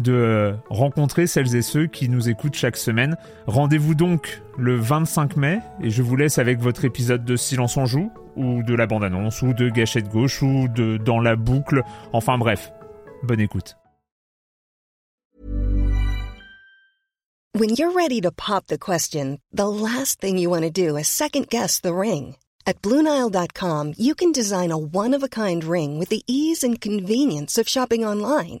de rencontrer celles et ceux qui nous écoutent chaque semaine. Rendez-vous donc le 25 mai et je vous laisse avec votre épisode de Silence en joue ou de la bande-annonce ou de Gâchette gauche ou de Dans la boucle. Enfin bref, bonne écoute. When you're ready to pop the question, the last thing you want to do is second guess the ring. At BlueNile.com, you can design a one-of-a-kind ring with the ease and convenience of shopping online.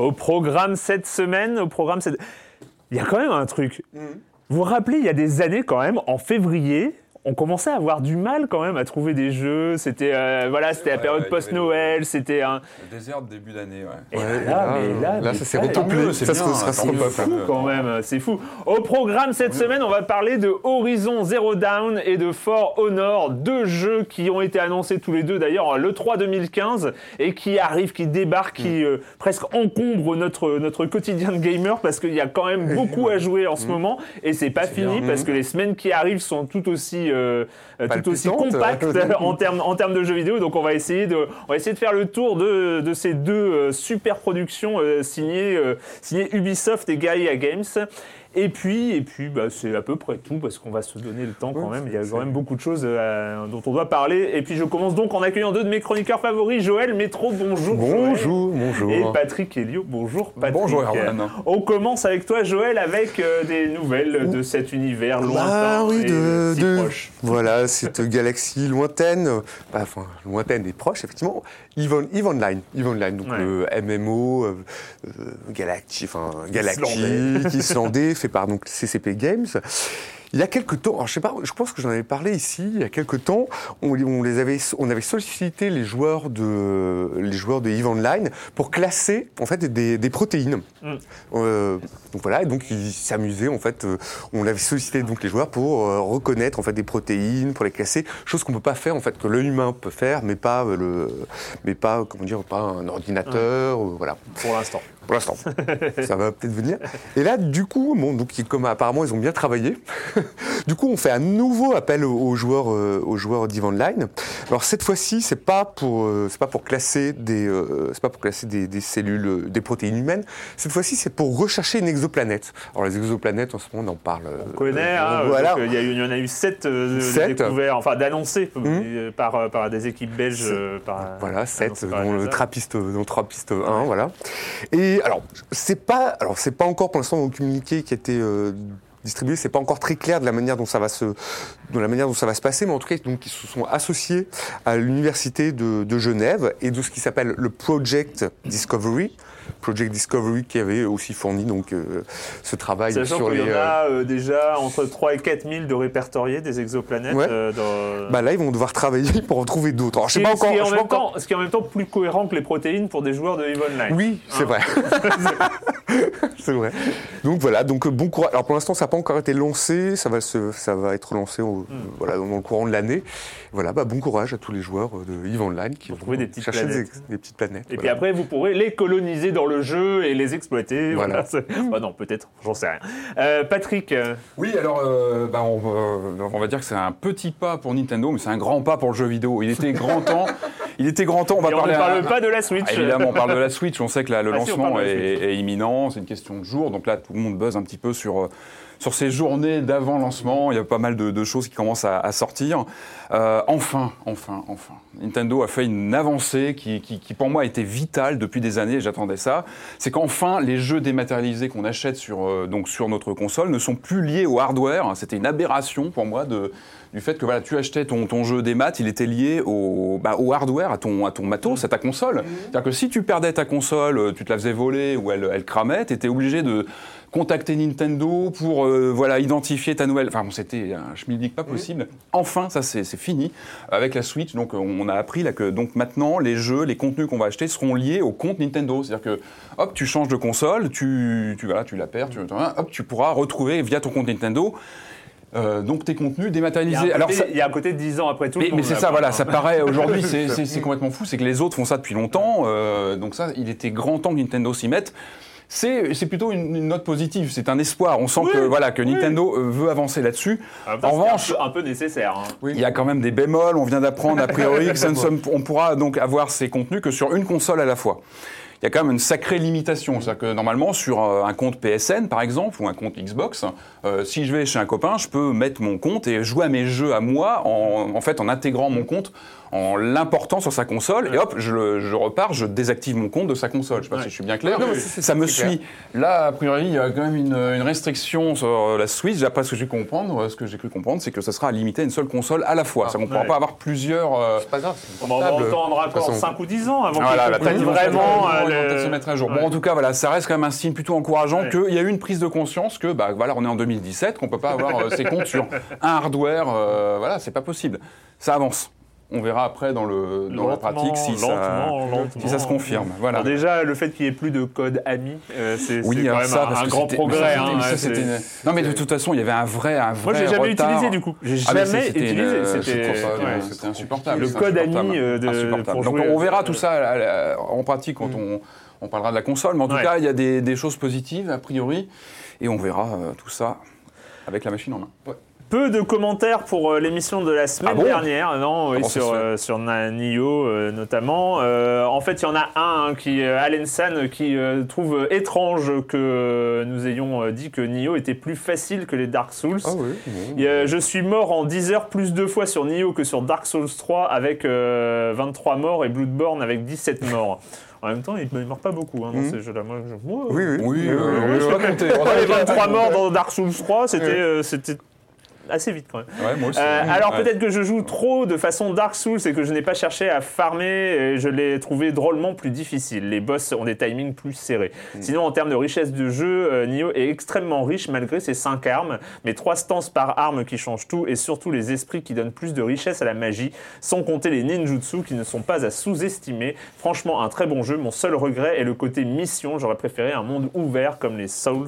Au programme cette semaine, au programme cette... Il y a quand même un truc. Vous vous rappelez, il y a des années quand même, en février, on commençait à avoir du mal quand même à trouver des jeux. C'était euh, voilà, c'était la période ouais, post-Noël, c'était un. Le désert de début d'année, ouais. Et Ouais, là, et mais là, là, mais ça s'est retourné. c'est fou quand même, c'est fou. Au programme cette semaine, on va parler de Horizon Zero Dawn et de For Honor, deux jeux qui ont été annoncés tous les deux d'ailleurs le 3 2015 et qui arrivent, qui débarquent, qui euh, presque encombrent notre notre quotidien de gamer parce qu'il y a quand même beaucoup à jouer en ce moment et c'est pas fini parce que les semaines qui arrivent sont tout aussi euh, tout aussi compactes en termes en termes de jeux vidéo. Donc on va essayer de on va essayer de faire le tour de, de ces deux euh, super productions euh, signées euh, signées Ubisoft et Gaia Games. Et puis, et puis bah, c'est à peu près tout parce qu'on va se donner le temps quand même. Il y a quand même beaucoup de choses euh, dont on doit parler. Et puis je commence donc en accueillant deux de mes chroniqueurs favoris, Joël Métro, bonjour. Bonjour, Joël. bonjour. Et Patrick Helio, bonjour Patrick. Bonjour, Erwan. On commence avec toi Joël avec euh, des nouvelles de cet univers lointain oui, et de, si de- proche. voilà, cette galaxie lointaine, euh, enfin lointaine et proche effectivement. Eve, Eve Online, Eve Online, donc Ouais. le MMO euh, euh, Galaxy, enfin Galaxy, Islandais. islandais, fait par donc CCP Games. Il y a quelques temps, alors je sais pas, je pense que j'en avais parlé ici, il y a quelques temps, on, on les avait, on avait sollicité les joueurs de, les joueurs de Eve Online pour classer en fait des, des protéines. Mm. Euh, donc voilà, et donc ils s'amusaient en fait. euh, on avait sollicité donc les joueurs pour euh, reconnaître en fait des protéines, pour les classer, chose qu'on peut pas faire en fait que l'œil humain peut faire, mais pas euh, le, mais pas comment dire, pas un ordinateur, euh, voilà. Pour l'instant. Pour l'instant, ça va peut-être venir. Et là, du coup, bon, donc comme apparemment ils ont bien travaillé, du coup on fait un nouveau appel aux, joueurs, euh, aux joueurs. Alors cette fois-ci, c'est pas pour, euh, c'est pas pour classer des, euh, c'est pas pour classer des, des cellules, des protéines humaines. Cette fois-ci, c'est pour rechercher une exoplanète. Alors les exoplanètes, en ce moment, on en parle. On connaît, euh, hein, voilà. il y, en a eu sept, euh, Sept. découverts, enfin d'annoncés euh, par, par des équipes belges. par, Voilà, 7 annoncés par dans le dans Trappiste 1, voilà. Et alors, c'est pas, pas encore pour l'instant le communiqué qui a été euh, distribué, c'est pas encore très clair de la manière dont ça va se, de la manière dont ça va se passer, mais en tout cas, donc ils se sont associés à l'université de, de Genève et de ce qui s'appelle le Project Discovery. Project Discovery qui avait aussi fourni donc euh, ce travail Sachant sur qu'il y les. en euh, a euh, déjà entre 3 et 4 000 de répertoriés des exoplanètes. Ouais. euh, dans- bah là, ils vont devoir travailler pour en trouver d'autres. Alors, je sais Ce pas qui- ce encore. qui est en même encore- temps- ce qui est en même temps plus cohérent que les protéines pour des joueurs de EVE Online. Oui, c'est Hein. vrai. c'est vrai. Donc voilà, donc bon courage. Alors pour l'instant, ça n'a pas encore été lancé, ça va, se, ça va être lancé au- voilà, dans le courant de l'année. Voilà, bah, bon courage à tous les joueurs de EVE Online qui vont trouver des petites chercher planètes. Des, des petites planètes. Et puis après, vous pourrez les coloniser dans le jeu et les exploiter. Voilà. Bah non, peut-être, j'en sais rien. Euh, Patrick, euh, Oui, alors euh, bah, on, va- on va dire que c'est un petit pas pour Nintendo, mais c'est un grand pas pour le jeu vidéo. Il était grand temps. Il était grand temps. On va et on parler ne parle à- pas de la Switch. Ah, évidemment, on parle de la Switch. On sait que là, le Ah, lancement est, est imminent. C'est une question de jours. Donc là, tout le monde buzz un petit peu sur, euh, sur ces journées d'avant-lancement. Il y a pas mal de, de choses qui commencent à, à sortir. Euh, enfin, enfin, enfin. Nintendo a fait une avancée qui, qui, qui, pour moi, était vitale depuis des années. J'attendais ça. C'est qu'enfin, les jeux dématérialisés qu'on achète sur, euh, donc sur notre console ne sont plus liés au hardware. C'était une aberration pour moi de, du fait que voilà, tu achetais ton, ton jeu des maths, il était lié au, bah, au hardware, à ton, à ton matos, à ta console. C'est-à-dire que si tu perdais ta console, euh, tu te la faisais voler ou elle, elle cramait, tu étais obligé de contacter Nintendo pour euh, voilà, identifier ta nouvelle. Enfin, bon, c'était un schmilblick pas possible. Enfin, ça c'est fini avec la Switch. Donc, on a appris là que donc maintenant les jeux, les contenus qu'on va acheter seront liés au compte Nintendo. C'est-à-dire que hop, tu changes de console, tu, tu voilà, tu la perds, tu, hop, tu pourras retrouver via ton compte Nintendo. euh, donc tes contenus Il y, a un dématérialisés. côté, Alors ça- il y a un côté 10 ans après tout. mais, mais c'est ça, voilà, ça paraît aujourd'hui, c'est- c'est c'est complètement fou, c'est que les autres font ça depuis longtemps, euh, donc ça, il était grand temps que Nintendo s'y mette. C'est plutôt une, une note positive, c'est un espoir. On sent Oui, que, voilà, que oui. Nintendo euh, veut avancer là-dessus. En, temps, En revanche, un peu, un peu nécessaire. hein. il y a quand même des bémols, on vient d'apprendre a priori que ça ne somme- on pourra donc avoir ces contenus que sur une console à la fois. Il y a quand même une sacrée limitation. C'est-à-dire que normalement, sur euh, un compte PSN, par exemple, ou un compte Xbox, euh, si je vais chez un copain, je peux mettre mon compte et jouer à mes jeux à moi, en, en fait, en intégrant mon compte, en l'important sur sa console, et hop, je, le- je repars, je désactive mon compte de sa console. Je sais pas Ouais. si je suis bien clair. Non, mais c'est- c'est- ça me c'est clair. suit. Là, a priori, il y a quand même une, une restriction sur euh, la Switch. D'après ce que j'ai comprendre, ce que j'ai cru comprendre, c'est que ça sera limité à une seule console à la fois. ça, on ne pourra pas avoir plusieurs. euh, C'est pas grave. On va entendre encore façon. 5 ou 10 ans avant voilà, la comprennent technique vraiment. vont euh, le- se mettre à jour. Ouais. Bon, en tout cas, voilà, ça reste quand même un signe plutôt encourageant Ouais. qu'il y a eu une prise de conscience que, bah, voilà, on est en 2017, qu'on peut pas avoir euh, ses comptes sur un hardware, euh, voilà, c'est pas possible. Ça avance. On verra après dans, le, dans la pratique si ça, lentement, lentement. si ça se confirme. Voilà. Alors déjà, le fait qu'il n'y ait plus de code ami, euh, c'est Oui, c'est quand même ça, un, grand progrès. mais ça, hein, ça, Non, mais de toute façon, il y avait un vrai, un vrai Moi, j'ai jamais retard. utilisé du coup. J'ai Ah, mais jamais utilisé. euh, C'était ouais. C'était insupportable. Le code ami, euh, de- Donc on verra euh, tout ça euh, en pratique quand on, on parlera de la console. Mais en tout Ouais. cas, il y a des, des choses positives a priori. Et on verra euh, tout ça avec la machine en main. Peu de commentaires pour euh, l'émission de la semaine Ah bon dernière, non, oui, Comment ça sur, euh, sur Nioh euh, notamment. Euh, en fait, il y en a un, hein, qui, Allen San, qui euh, trouve étrange que nous ayons euh, dit que Nioh était plus facile que les Dark Souls. Ah oui. Et, euh, je suis mort en 10 heures plus deux fois sur Nioh que sur Dark Souls 3 avec euh, 23 morts et Bloodborne avec 17 morts. En même temps, il ne meurt pas beaucoup hein, dans Mhm. ces jeux-là. Moi, je... Oui, oui. Oui, oui, va compter. on va Moi, les compter. Assez vite quand même. Ouais, moi aussi. Euh, alors Ouais. peut-être que je joue trop de façon Dark Souls et que je n'ai pas cherché à farmer et je l'ai trouvé drôlement plus difficile. Les boss ont des timings plus serrés. Sinon en termes de richesse de jeu, euh, Nioh est extrêmement riche malgré ses 5 armes, mais 3 stances par arme qui changent tout et surtout les esprits qui donnent plus de richesse à la magie, sans compter les ninjutsu qui ne sont pas à sous-estimer. Franchement un très bon jeu, mon seul regret est le côté mission, j'aurais préféré un monde ouvert comme les Souls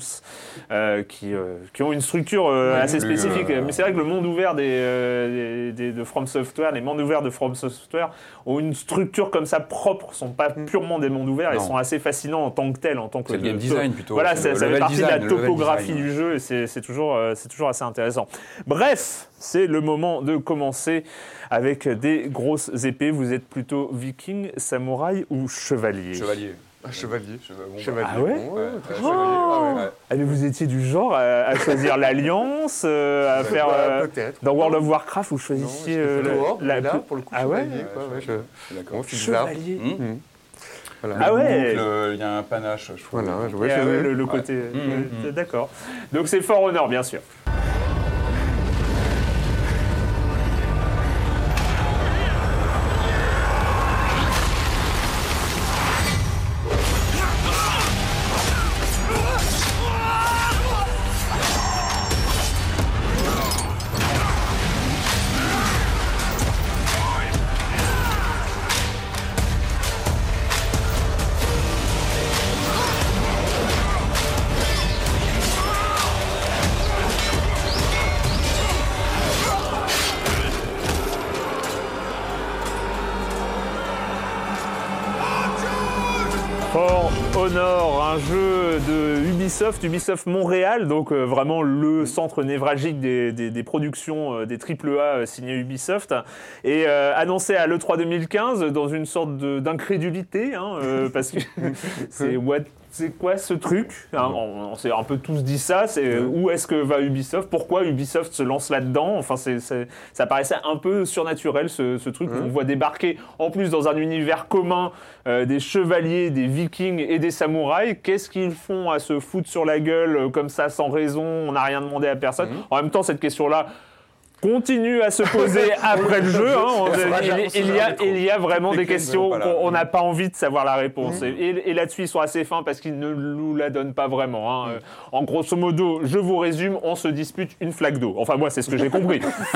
euh, qui, euh, qui ont une structure assez spécifique. Mais c'est vrai que le monde ouvert des, euh, des- des- de From Software, les mondes ouverts de From Software ont une structure comme ça propre, sont pas purement des mondes ouverts, ils sont assez fascinants en tant que tels, en tant que C'est le game de- design plutôt. Voilà, ça, fait partie design, de la topographie du jeu et c'est toujours, euh, c'est toujours assez intéressant. Bref, c'est le moment de commencer avec des grosses épées. Vous êtes plutôt viking, samouraï ou chevalier? Chevalier. Ah, chevalier. Chevalier. Chevalier. Ah ouais Bon, Ouais, ouais, chevalier. chevalier. Ah ouais, ouais. Mais vous étiez du genre à, à choisir l'alliance, euh, à faire... Bah, euh, Peut-être. dans World of Warcraft, vous choisissiez euh, plutôt la- là, pour le coup, Ah ouais chevalier, quoi, ouais, je- bizarre. chevalier. Hum. Voilà. Ah ouais. Le- Il y a un panache, je trouve. Voilà, je Et, vois, je euh, le, le côté. Mmh, euh, mmh. D'accord. Donc c'est For Honor, bien sûr. Ubisoft, Ubisoft Montréal, donc euh, vraiment le centre névralgique des, des- des productions euh, des AAA euh, signées Ubisoft, et euh, annoncé à l'E3 2015 dans une sorte d'incrédulité, hein, parce que c'est what c'est quoi ce truc Hein, On, on s'est un peu tous dit ça. C'est euh, où est-ce que va Ubisoft Pourquoi Ubisoft se lance là-dedans Enfin, c'est, c'est- ça paraissait un peu surnaturel ce, ce truc. où On voit débarquer en plus dans un univers commun euh, des chevaliers, des vikings et des samouraïs. Qu'est-ce qu'ils font à se foutre sur la gueule euh, comme ça sans raison? On n'a rien demandé à personne. En même temps, cette question-là continue à se poser après le jeu. hein. On- il, y a, il y a vraiment des questions qu'on on n'a pas envie de savoir la réponse. Et, et là-dessus, ils sont assez fins parce qu'ils ne nous la donnent pas vraiment. hein. Euh, En grosso modo, je vous résume, on se dispute une flaque d'eau. Enfin, moi, c'est ce que j'ai compris.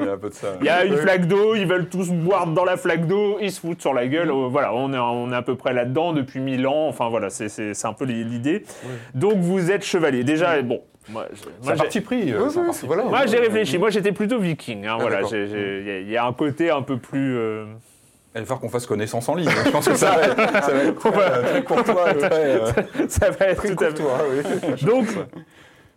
Il y a un peu de ça. Il y a une flaque d'eau, ils veulent tous boire dans la flaque d'eau, ils se foutent sur la gueule. Euh, Voilà, on est, on est à peu près là-dedans depuis mille ans. Enfin, voilà, c'est un peu l'idée. Donc, vous êtes chevalier. Déjà, bon, moi, j'ai- parti pris. euh, Oui, c'est un oui, parti voilà. pris. moi, j'ai réfléchi. Moi, j'étais plutôt viking. hein, voilà, j'ai- il y a- il y, a un côté un peu plus. euh, Il va falloir qu'on fasse connaissance en ligne. Je pense que ça va être, ça va être très, euh, très courtois. Très, euh, ça va être tout à fait. Toi, oui. Donc,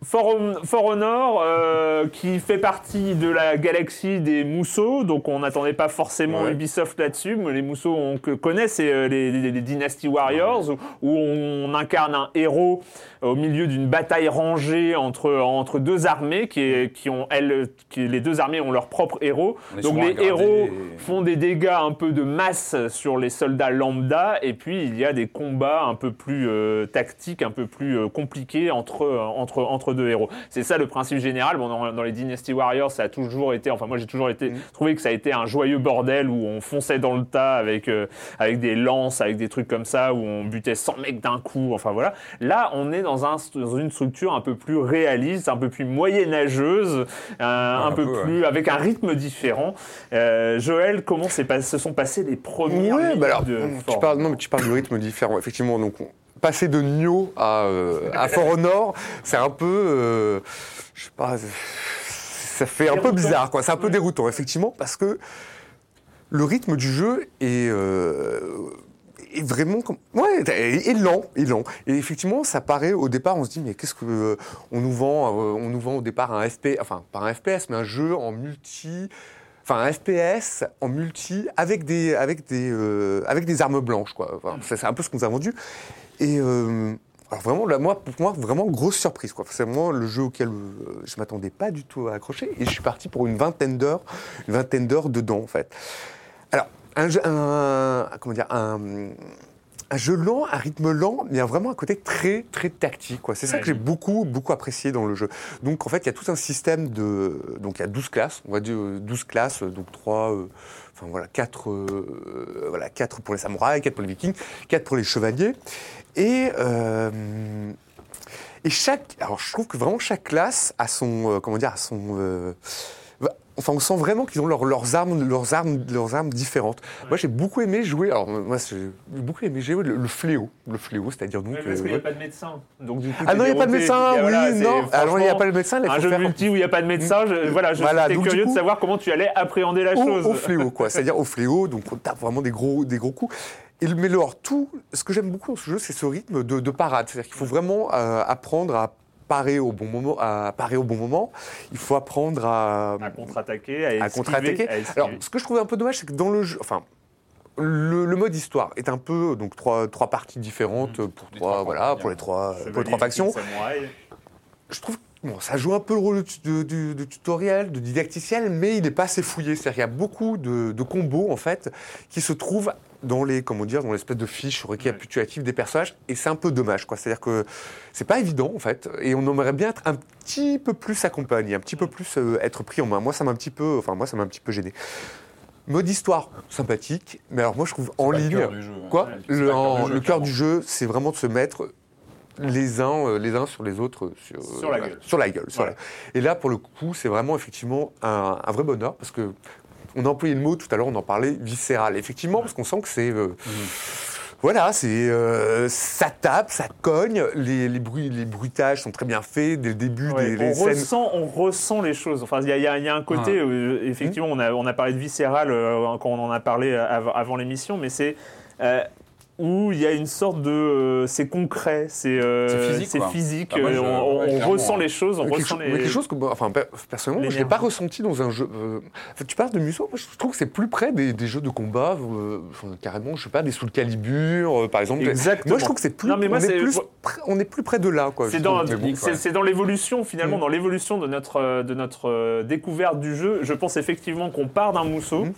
For, For Honor, euh, qui fait partie de la galaxie des mousseaux, donc on n'attendait pas forcément Ouais. Ubisoft là-dessus, mais les mousseaux on que- connaît, c'est euh, les, les- les Dynasty Warriors, où, où on incarne un héros au milieu d'une bataille rangée entre, entre deux armées, qui, est- qui ont, elles, qui, les deux armées ont leur propre héros. Donc les héros font des dégâts un peu de masse sur les soldats lambda, et puis il y a des combats un peu plus euh, tactiques, un peu plus euh, compliqués entre, euh, entre, entre deux héros. C'est ça le principe général. Bon, dans, dans les Dynasty Warriors, ça a toujours été, enfin moi j'ai toujours été trouvé que ça a été un joyeux bordel où on fonçait dans le tas avec, euh, avec des lances, avec des trucs comme ça, où on butait 100 mecs d'un coup, enfin voilà. Là, on est dans, un, dans une structure un peu plus réaliste, un peu plus moyenâgeuse, euh, un, un peu, peu, ouais. plus avec un rythme différent. Euh, Joël, comment pas- se sont passées les premières Ouais, bah alors, de tu parles, non, mais tu parles de rythme différent, effectivement. Donc, on- passer de Nioh à, euh, à For Honor, c'est un peu, euh, je sais pas, ça fait un peu bizarre, quoi. C'est un peu déroutant, effectivement, parce que le rythme du jeu est, euh, est vraiment comme, ouais, est, est lent, est lent. Et effectivement, ça paraît au départ, on se dit mais qu'est-ce que euh, on nous vend, euh, on nous vend au départ un FP, enfin pas un FPS, mais un jeu en multi. Enfin, un FPS en multi avec des, avec des, avec des armes blanches, quoi. Enfin, c'est un peu ce qu'on nous a vendu. Et euh, alors vraiment, là, moi, pour moi, vraiment grosse surprise, quoi. C'est vraiment le jeu auquel euh, je m'attendais pas du tout à accrocher. Et je suis parti pour une vingtaine d'heures, une vingtaine d'heures dedans, en fait. Alors, un, jeu- un, comment dire, un, un jeu lent, un rythme lent, mais il y a vraiment un côté très, très tactique. quoi. C'est ça que j'ai beaucoup, beaucoup apprécié dans le jeu. Donc, en fait, il y a tout un système de... Donc, il y a 12 classes, on va dire euh, 12 classes, euh, donc 3... Enfin, voilà, 4, voilà, quatre pour les samouraïs, 4 pour les vikings, 4 pour les chevaliers. Et... euh, et chaque, alors je trouve que vraiment chaque classe a son, euh, comment dire, a son, euh, enfin on sent vraiment qu'ils ont leurs- leurs armes, leurs armes, leurs armes différentes. Moi j'ai beaucoup aimé jouer, alors moi j'ai beaucoup aimé jouer le, le fléau, le fléau, c'est-à-dire donc. Ouais, parce euh, qu'il n'y a ouais. pas de médecin. Donc, du coup, Ah non, il n'y a pas de médecin, oui, voilà, non. Alors il n'y a pas de médecin, là, Un jeu faire- multi où il n'y a pas de médecin, je, voilà, je Voilà, donc, curieux de savoir comment tu allais appréhender la au, chose. au fléau, quoi. C'est-à-dire au fléau, donc on tape vraiment des gros, des gros coups. Et le, mais alors, tout, ce que j'aime beaucoup dans ce jeu, c'est ce rythme de, de parade. C'est-à-dire qu'il faut vraiment euh, apprendre à parer au bon moment, à parer au bon moment. Il faut apprendre à, À contre-attaquer, à, contre-attaquer. à. Alors, ce que je trouvais un peu dommage, c'est que dans le jeu, enfin, le, le mode histoire est un peu donc trois, trois parties différentes pour Les trois, trois voilà, pour les trois, pour les trois factions. je trouve que bon, ça joue un peu le rôle de- de- de tutoriel, de didacticiel, mais il n'est pas assez fouillé. C'est-à-dire qu'il y a beaucoup de, de combos en fait qui se trouvent dans les comment dire dans l'espèce de fiches récapitulatives des personnages et c'est un peu dommage quoi. C'est-à-dire que c'est pas évident en fait et on aimerait bien être un petit peu plus accompagné, un petit peu plus euh, être pris en main. Moi ça m'a un petit peu, enfin moi ça m'a un petit peu gêné. Mode histoire sympathique, mais alors moi je trouve en le ligne cœur du jeu, ouais. quoi Ouais, le, le cœur en- du jeu, le cœur clairement. du jeu, c'est vraiment de se mettre les uns, euh, les uns sur les autres sur, Sur la gueule. Sur la gueule. sur Voilà. la- Et là, pour le coup, c'est vraiment effectivement un, un vrai bonheur parce que on a employé le mot tout à l'heure, on en parlait viscéral. Effectivement, parce qu'on sent que c'est euh, voilà, c'est euh, ça tape, ça cogne, les, les bruits, les bruitages sont très bien faits dès le début Ouais, des les on, scènes. ressent, on ressent les choses. Enfin, il y, a- y y un côté, euh, effectivement, on, a, on a parlé de viscéral euh, quand on en a parlé av- avant l'émission, mais c'est. euh, où il y a une sorte de. euh, c'est concret, c'est euh, physique, c'est quoi. physique, Ah, moi, je- on, ouais, on clairement, ressent hein. les choses, on ressent chose, les. mais quelque chose que, moi, enfin, per- personnellement, je l'ai pas ressenti dans un jeu. euh, tu parles de Muso, moi, je trouve que c'est plus près des, des jeux de combat, euh, enfin, carrément, je sais pas, des Soul Calibur, euh, par exemple. Exactement. Moi, je trouve que c'est plus. Non, mais moi, on, est plus près- on est plus près de là, quoi. C'est dans, bon, l'évolution finalement, Mm. dans l'évolution de notre, de notre découverte du jeu. Je pense effectivement qu'on part d'un mousseau Mm.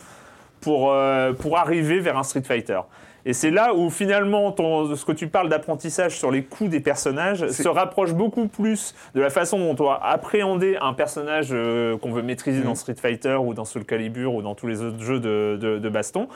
pour, euh, pour arriver vers un Street Fighter. Et c'est là où finalement ton, ce que tu parles d'apprentissage sur les coups des personnages se rapproche beaucoup plus de la façon dont on doit appréhender un personnage euh, qu'on veut maîtriser Mm. dans Street Fighter ou dans Soul Calibur ou dans tous les autres jeux de, de- de baston.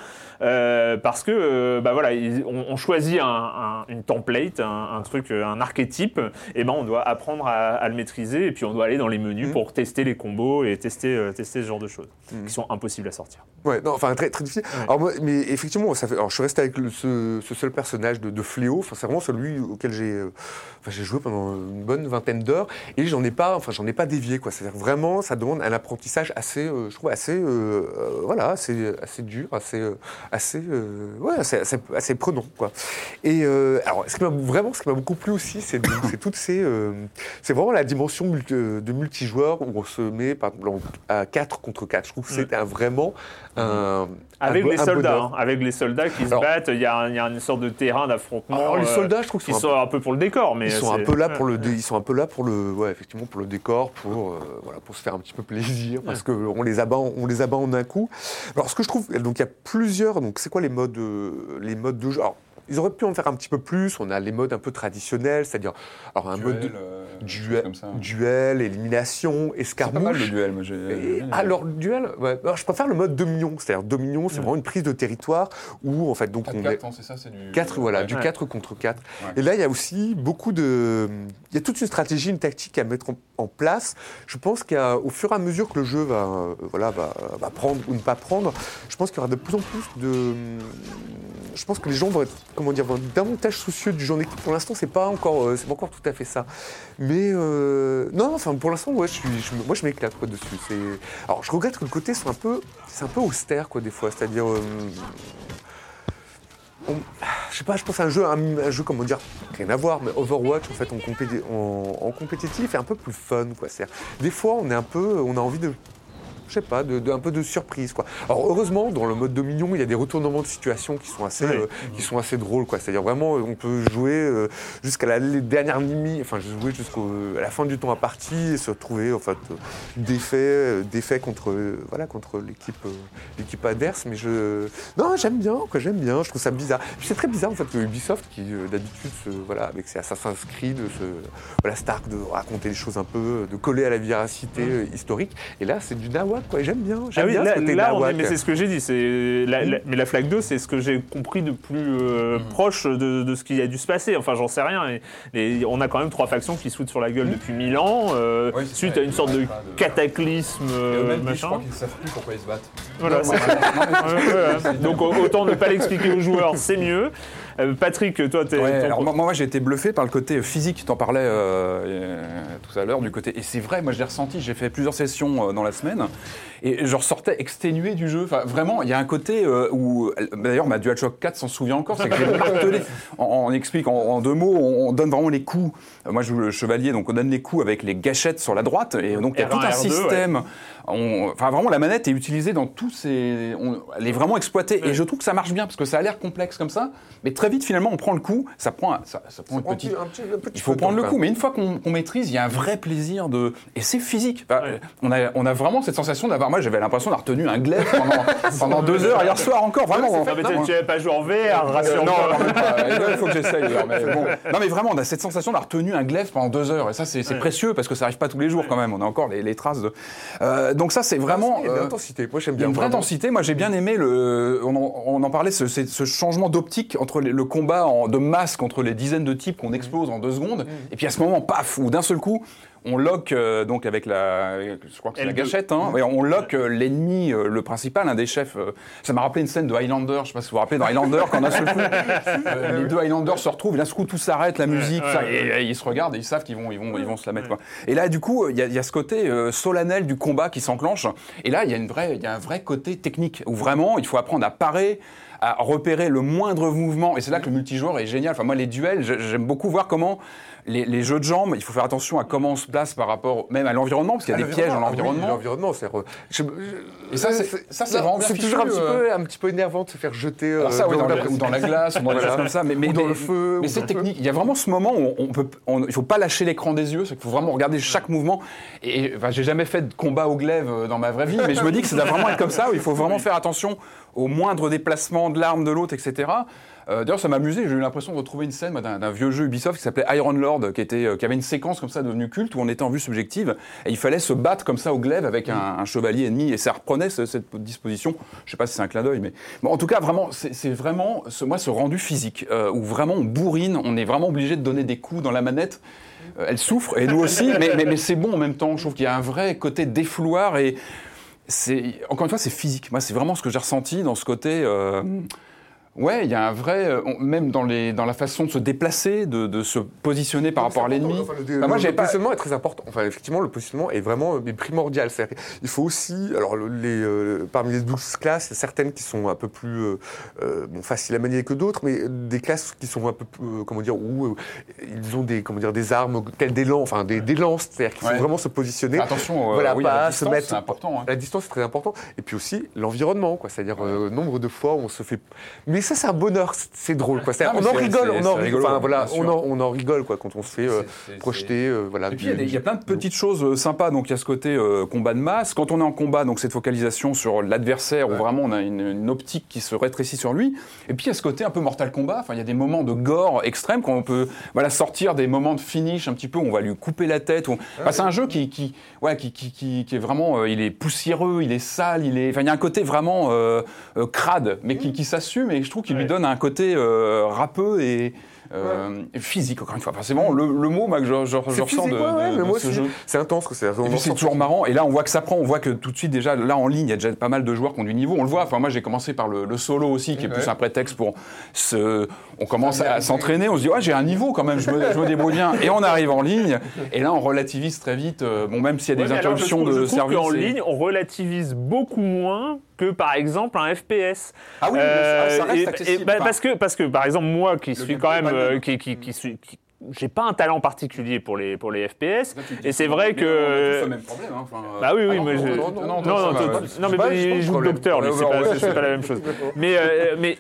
Euh, parce que euh, bah voilà, il- on, on choisit un- un- une template, un, un truc, un archétype, et ben on doit apprendre à, à le maîtriser et puis on doit aller dans les menus Mhm. pour tester les combos et tester, euh, tester ce genre de choses Mhm. qui sont impossibles à sortir. Ouais, non, enfin très, très difficile. Ouais. Alors, moi, mais effectivement, ça fait, alors, je suis resté avec le- ce, ce seul personnage de, de Fléau. C'est vraiment celui auquel j'ai, euh, enfin, j'ai joué pendant une bonne vingtaine d'heures et j'en ai pas, enfin, j'en ai pas dévié quoi. C'est-à-dire vraiment, ça demande un apprentissage assez, euh, je trouve assez, euh, voilà, assez, assez dur, assez, assez, ouais, assez, assez, assez prenant quoi. Et alors, ce qui m'a vraiment, ce qui m'a beaucoup plu aussi, c'est c'est toutes ces, c'est vraiment la dimension multi- de multijoueur où on se met par exemple en- à 4 contre 4. Je trouve que c'est un- vraiment un, Avec un les un soldats, hein, avec les soldats qui se Alors- battent, il y, a y une sorte de terrain d'affrontement. Alors les euh, soldats, je trouve qui qu'ils sont, sont un peu pour le décor, mais ils sont un peu là pour le, dé- ils sont un peu là pour le, ouais, effectivement pour le décor, pour, euh, voilà, pour se faire un petit peu plaisir, parce que on les abat, en- on les abat en un coup. Alors ce que je trouve, donc il y a plusieurs, donc c'est quoi les modes, euh, les modes de jeu? Alors, ils auraient pu en faire un petit peu plus. On a les modes un peu traditionnels, c'est-à-dire alors un mode de Duel, euh, duel, choses comme ça. duel, élimination, C'est pas mal le escarmouche. duel, moi j'ai. alors, duel, ouais, alors, je préfère le mode dominion. C'est-à-dire, dominion, c'est vraiment une prise de territoire où, en fait, donc on 4-4, est. hein, c'est ça, c'est du. 4, voilà, Ouais. du Ouais. 4 contre 4. Ouais. Et là, il y a aussi beaucoup de. Il y a toute une stratégie, une tactique à mettre en, en place. Je pense qu'au fur et à mesure que le jeu va, euh, voilà, va, va prendre ou ne pas prendre, je pense qu'il y aura de plus en plus de. Je pense que les gens vont être, comment dire, davantage soucieux du jeu en équipe. Pour l'instant, c'est pas encore, euh, c'est pas encore tout à fait ça. Mais euh, non, enfin, pour l'instant, ouais, je suis, je- moi, je m'éclate quoi dessus. C'est, alors, je regrette que le côté soit un peu, c'est un peu austère quoi des fois. C'est-à-dire, euh, je sais pas, je pense à un jeu, un, jeu, comment dire, rien à voir, mais Overwatch, en fait, en, en, en compétitif est un peu plus fun, quoi. C'est-à-dire, des fois, on est un peu, on a envie de, je sais pas, de, de- un peu de surprise, quoi. Alors, heureusement, dans le mode Dominion, il y a des retournements de situation qui sont assez, euh, qui sont assez drôles. C'est-à-dire, vraiment, on peut jouer euh, jusqu'à la les dernières limite, enfin, jouer jusqu'à la fin du temps à partie et se retrouver, en fait, euh, défait, défait contre, voilà, contre l'équipe, l'équipe adverse. Mais je, non, j'aime bien, quoi, j'aime bien. Je trouve ça bizarre. C'est très bizarre, en fait, que Ubisoft, qui d'habitude, voilà, avec ses Assassin's Creed, voilà, Stark, de raconter les choses un peu, de coller à la véracité euh, historique. Et là, c'est du nawak, quoi. J'aime bien. Ah J'aime oui, bien là, ce côté là, on est- mais c'est ce que j'ai dit. C'est la- Mm. la- mais la flaque 2, c'est ce que j'ai compris de plus euh, Mm. proche de, de ce qui a dû se passer. Enfin, j'en sais rien. Et, et on a quand même trois factions qui se foutent sur la gueule depuis mille ans, euh, Oui, suite ça, à une sorte de de- cataclysme, euh, eux-mêmes, je machin. crois qu'ils ne savent plus pourquoi ils se battent. Voilà, Non, ouais. Donc autant ne pas l'expliquer aux joueurs, c'est mieux. Euh, Patrick, toi, t'es. Ouais, ton- moi, moi, j'ai été bluffé par le côté physique, tu en parlais euh, euh, tout à l'heure, du côté. Et c'est vrai, moi je l'ai ressenti, j'ai fait plusieurs sessions dans la semaine, et je ressortais exténué du jeu. Enfin, vraiment, il y a un côté où. D'ailleurs, ma DualShock 4 s'en souvient encore, c'est que j'ai martelé. On, on explique en, en deux mots, on, on donne vraiment les coups. Moi je joue le chevalier, donc on donne les coups avec les gâchettes sur la droite, et donc il y a R1, tout un R2, système. On- enfin, vraiment, la manette est utilisée dans tous ces. on- elle est vraiment exploitée, et je trouve que ça marche bien, parce que ça a l'air complexe comme ça, mais très vite, finalement, on prend le coup, ça prend, un- ça, ça prend une Un petite. petit- un petit- un petit Il faut prendre le coup, mais une fois qu'on maîtrise, il y a un vrai plaisir de. Et c'est physique. Enfin, on, a, on a vraiment cette sensation d'avoir. Moi, j'avais l'impression d'avoir retenu un glaive pendant, pendant deux heures hier soir encore, vraiment. Ah, mais Vraiment. tu n'avais pas joué en VR, Euh, rassure non, non. Il faut que j'essaye. bon. Non, mais vraiment, on a cette sensation d'avoir tenu un glaive pendant deux heures. Et ça, c'est précieux parce que ça arrive pas tous les jours quand même. On a encore les, les traces de. Euh, donc, ça, c'est vraiment. Il y a de euh, l'intensité. Moi, j'aime bien. une vraie vraiment. intensité. Moi, j'ai bien aimé le. On en, on en parlait, ce, changement d'optique entre les- le combat en- de masse contre les dizaines de types qu'on explose en deux secondes. Et puis à ce moment, paf, où d'un seul coup, on lock euh, donc avec la, je crois que c'est la L2. gâchette, hein, Ouais, on lock euh, l'ennemi, euh, le principal, un des chefs. euh, ça m'a rappelé une scène de Highlander. Je sais pas si vous vous rappelez dans Highlander quand d'un seul coup, euh, les deux Highlanders se retrouvent, et d'un seul coup tout s'arrête, la musique, ça, et, et ils se regardent et ils savent qu'ils vont, ils vont, ils vont se la mettre. Quoi. Et là, du coup, il y, y a ce côté euh, solennel du combat qui s'enclenche. Et là, il y a une vraie, il y a un vrai côté technique où vraiment il faut apprendre à parer à repérer le moindre mouvement. Et c'est là que le multijoueur est génial. Enfin, moi, les duels, j'aime beaucoup voir comment les, les jeux de jambes, il faut faire attention à comment on se place par rapport même à l'environnement, parce qu'il y a des pièges dans Ah oui, l'environnement. L'environnement, c'est. re- je- je- Et ça, c'est- ça, c'est non, vraiment bien C'est toujours un fichu, petit, euh. peu, un petit peu énervant de se faire jeter. Euh, ça, oui, dans, la- la- ou dans la glace, ou dans des Voilà. choses comme ça. Mais, mais, Ou dans mais- le feu, Mais c'est technique. Il y a vraiment ce moment où on peut, on- il faut pas lâcher l'écran des yeux. C'est qu'il faut vraiment regarder chaque mouvement. Et enfin, j'ai jamais fait de combat au glaive euh, dans ma vraie vie, mais je me dis que ça doit vraiment être comme ça. Où il faut vraiment faire attention au moindre déplacement de l'arme de l'autre, etc. Euh, D'ailleurs, ça m'a amusé. J'ai eu l'impression de retrouver une scène d'un vieux jeu Ubisoft qui s'appelait Iron Lord, qui, était, euh, qui avait une séquence comme ça devenue culte où on était en vue subjective et il fallait se battre comme ça au glaive avec un, un chevalier ennemi et ça reprenait ce- cette disposition. Je sais pas si c'est un clin d'œil, mais bon, en tout cas, vraiment, c'est vraiment ce, moi ce rendu physique euh, où vraiment on bourrine, on est vraiment obligé de donner des coups dans la manette. Elle souffre et nous aussi, mais, mais, mais c'est bon en même temps. Je trouve qu'il y a un vrai côté défouloir et c'est encore une fois c'est physique. Moi, c'est vraiment ce que j'ai ressenti dans ce côté. euh, Ouais, il y a un vrai, euh, on- même dans, les, dans la façon de se déplacer, de, de se positionner par rapport à l'ennemi. Enfin, le, moi, le pas- positionnement est très important. Enfin, effectivement, le positionnement est vraiment euh, primordial. Il faut aussi, alors les, euh, parmi les 12 classes, il y a certaines qui sont un peu plus euh, bon, faciles à manier que d'autres, mais des classes qui sont un peu, plus, euh, comment dire, où ils ont des, comment dire, des armes telles des lances, enfin des, des lances, c'est-à-dire qu'il Ouais. faut vraiment se positionner. Attention, Voilà, oui, pas la se distance, mettre- c'est important. hein. La distance est très important. Et puis aussi l'environnement, quoi. C'est-à-dire euh, nombre de fois où on se fait. Mais ça, c'est un bonheur. c'est- drôle, quoi. C'est-à-dire, Non, mais on en rigole, on en Enfin, voilà, bien on en, on en rigole, quoi, quand on se fait euh, projeter, euh, voilà. Et puis il y, a y plein de petites choses euh, sympas. Donc il y a ce côté euh, combat de masse. Quand on est en combat, donc cette focalisation sur l'adversaire où vraiment on a une, une optique qui se rétrécit sur lui. Et puis il y a ce côté un peu Mortal Kombat. Enfin il y a des moments de gore extrême quand on peut voilà sortir des moments de finish un petit peu où on va lui couper la tête. Enfin, c'est un jeu qui qui ouais qui, qui, qui, qui est vraiment il est poussiéreux, il est sale, il est. Enfin il y a un côté vraiment crade, mais qui, qui s'assume et je trouve qu'il lui donne un côté euh, râpeux et euh, physique encore une fois. Enfin, c'est vraiment le, le mot moi, que je, je, je C'est ressens de, ouais, de- de ce jeu. C'est intense. C'est toujours marrant. Et là, on voit que ça prend. On voit que tout de suite, déjà, là en ligne, il y a déjà pas mal de joueurs qui ont du niveau. On le voit. Enfin, moi, j'ai commencé par le, le solo aussi, qui est plus un prétexte pour se. On commence à, s'entraîner. On se dit, ouais, j'ai un niveau quand même. Je me, je me débrouille bien. Et on arrive en ligne. Et là, on relativise très vite. euh, bon, même s'il y a des interruptions de service. et- ligne, on relativise beaucoup moins que par exemple un FPS. Ah oui, mais ça- ça reste et- et- accessible. bah, parce que parce que par exemple moi qui suis quand même euh, qui, qui, qui suis qui- j'ai pas un talent particulier pour les pour les FPS Là, et c'est vrai on a tous que le même problème. hein. Enfin, euh, bah oui oui ah non, mais non, je- non, non, mais joue docteur c'est pas la même chose mais euh, mais euh,